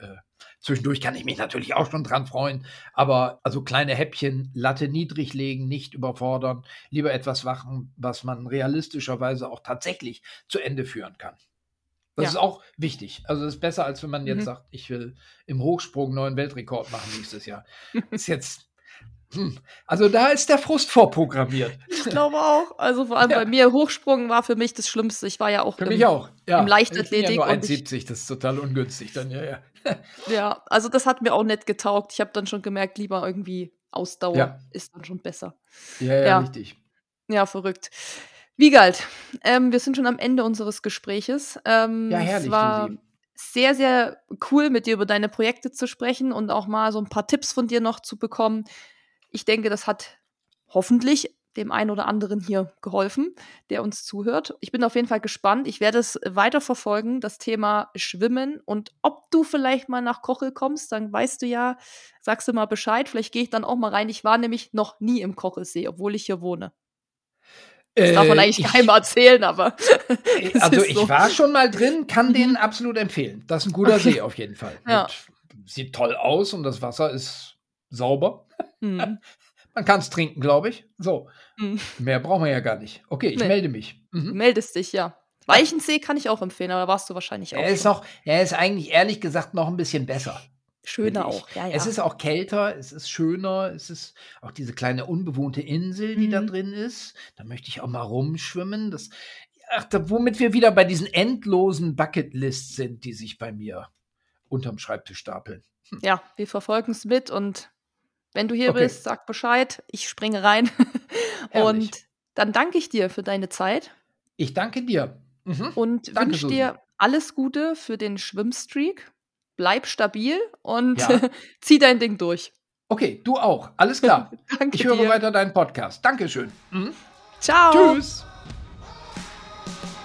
Zwischendurch kann ich mich natürlich auch schon dran freuen, aber also kleine Häppchen, Latte niedrig legen, nicht überfordern, lieber etwas machen, was man realistischerweise auch tatsächlich zu Ende führen kann. Das ja. ist auch wichtig. Also das ist besser, als wenn man jetzt mhm. sagt, ich will im Hochsprung neuen Weltrekord machen nächstes Jahr. ist jetzt also da ist der Frust vorprogrammiert. Ich glaube auch. Also vor allem ja. bei mir Hochsprung war für mich das Schlimmste. Ich war ja auch für im, mich auch. Ja. im Leichtathletik. Ich bin ja nur 1,70, das ist total ungünstig dann ja ja. Ja, also das hat mir auch nicht getaugt. Ich habe dann schon gemerkt, lieber irgendwie Ausdauer ja. ist dann schon besser. Ja, ja, ja. richtig. Ja, verrückt. Wiegald, ähm, wir sind schon am Ende unseres Gesprächs. Ähm, ja, herrlich. Es war sehr, sehr cool, mit dir über deine Projekte zu sprechen und auch mal so ein paar Tipps von dir noch zu bekommen. Ich denke, das hat hoffentlich dem einen oder anderen hier geholfen, der uns zuhört. Ich bin auf jeden Fall gespannt. Ich werde es weiter verfolgen, das Thema Schwimmen. Und ob du vielleicht mal nach Kochel kommst, dann weißt du ja, sagst du mal Bescheid. Vielleicht gehe ich dann auch mal rein. Ich war nämlich noch nie im Kochelsee, obwohl ich hier wohne. Das darf man äh, eigentlich keinem erzählen, aber. Äh, also ich so. war schon mal drin, kann mhm. den absolut empfehlen. Das ist ein guter okay. See auf jeden Fall. Ja. sieht toll aus und das Wasser ist sauber. Mhm. Man kann es trinken, glaube ich. So. Mhm. Mehr brauchen wir ja gar nicht. Okay, ich nee. melde mich. Mhm. Du meldest dich, ja. Weichensee kann ich auch empfehlen, aber da warst du wahrscheinlich auch. Er ist, noch, er ist eigentlich ehrlich gesagt noch ein bisschen besser. Schöner auch, ja, ja. Es ist auch kälter, es ist schöner, es ist auch diese kleine unbewohnte Insel, die mhm. da drin ist. Da möchte ich auch mal rumschwimmen. Das, ach, da, womit wir wieder bei diesen endlosen Bucketlists sind, die sich bei mir unterm Schreibtisch stapeln. Hm. Ja, wir verfolgen es mit und wenn du hier okay. bist, sag Bescheid, ich springe rein. und dann danke ich dir für deine Zeit. Ich danke dir. Mhm. Und wünsche dir alles Gute für den Schwimmstreak. Bleib stabil und ja. zieh dein Ding durch. Okay, du auch. Alles klar. danke ich höre dir. weiter deinen Podcast. Dankeschön. Mhm. Ciao. Tschüss.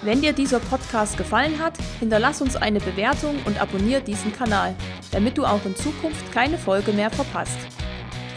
Wenn dir dieser Podcast gefallen hat, hinterlass uns eine Bewertung und abonniere diesen Kanal, damit du auch in Zukunft keine Folge mehr verpasst.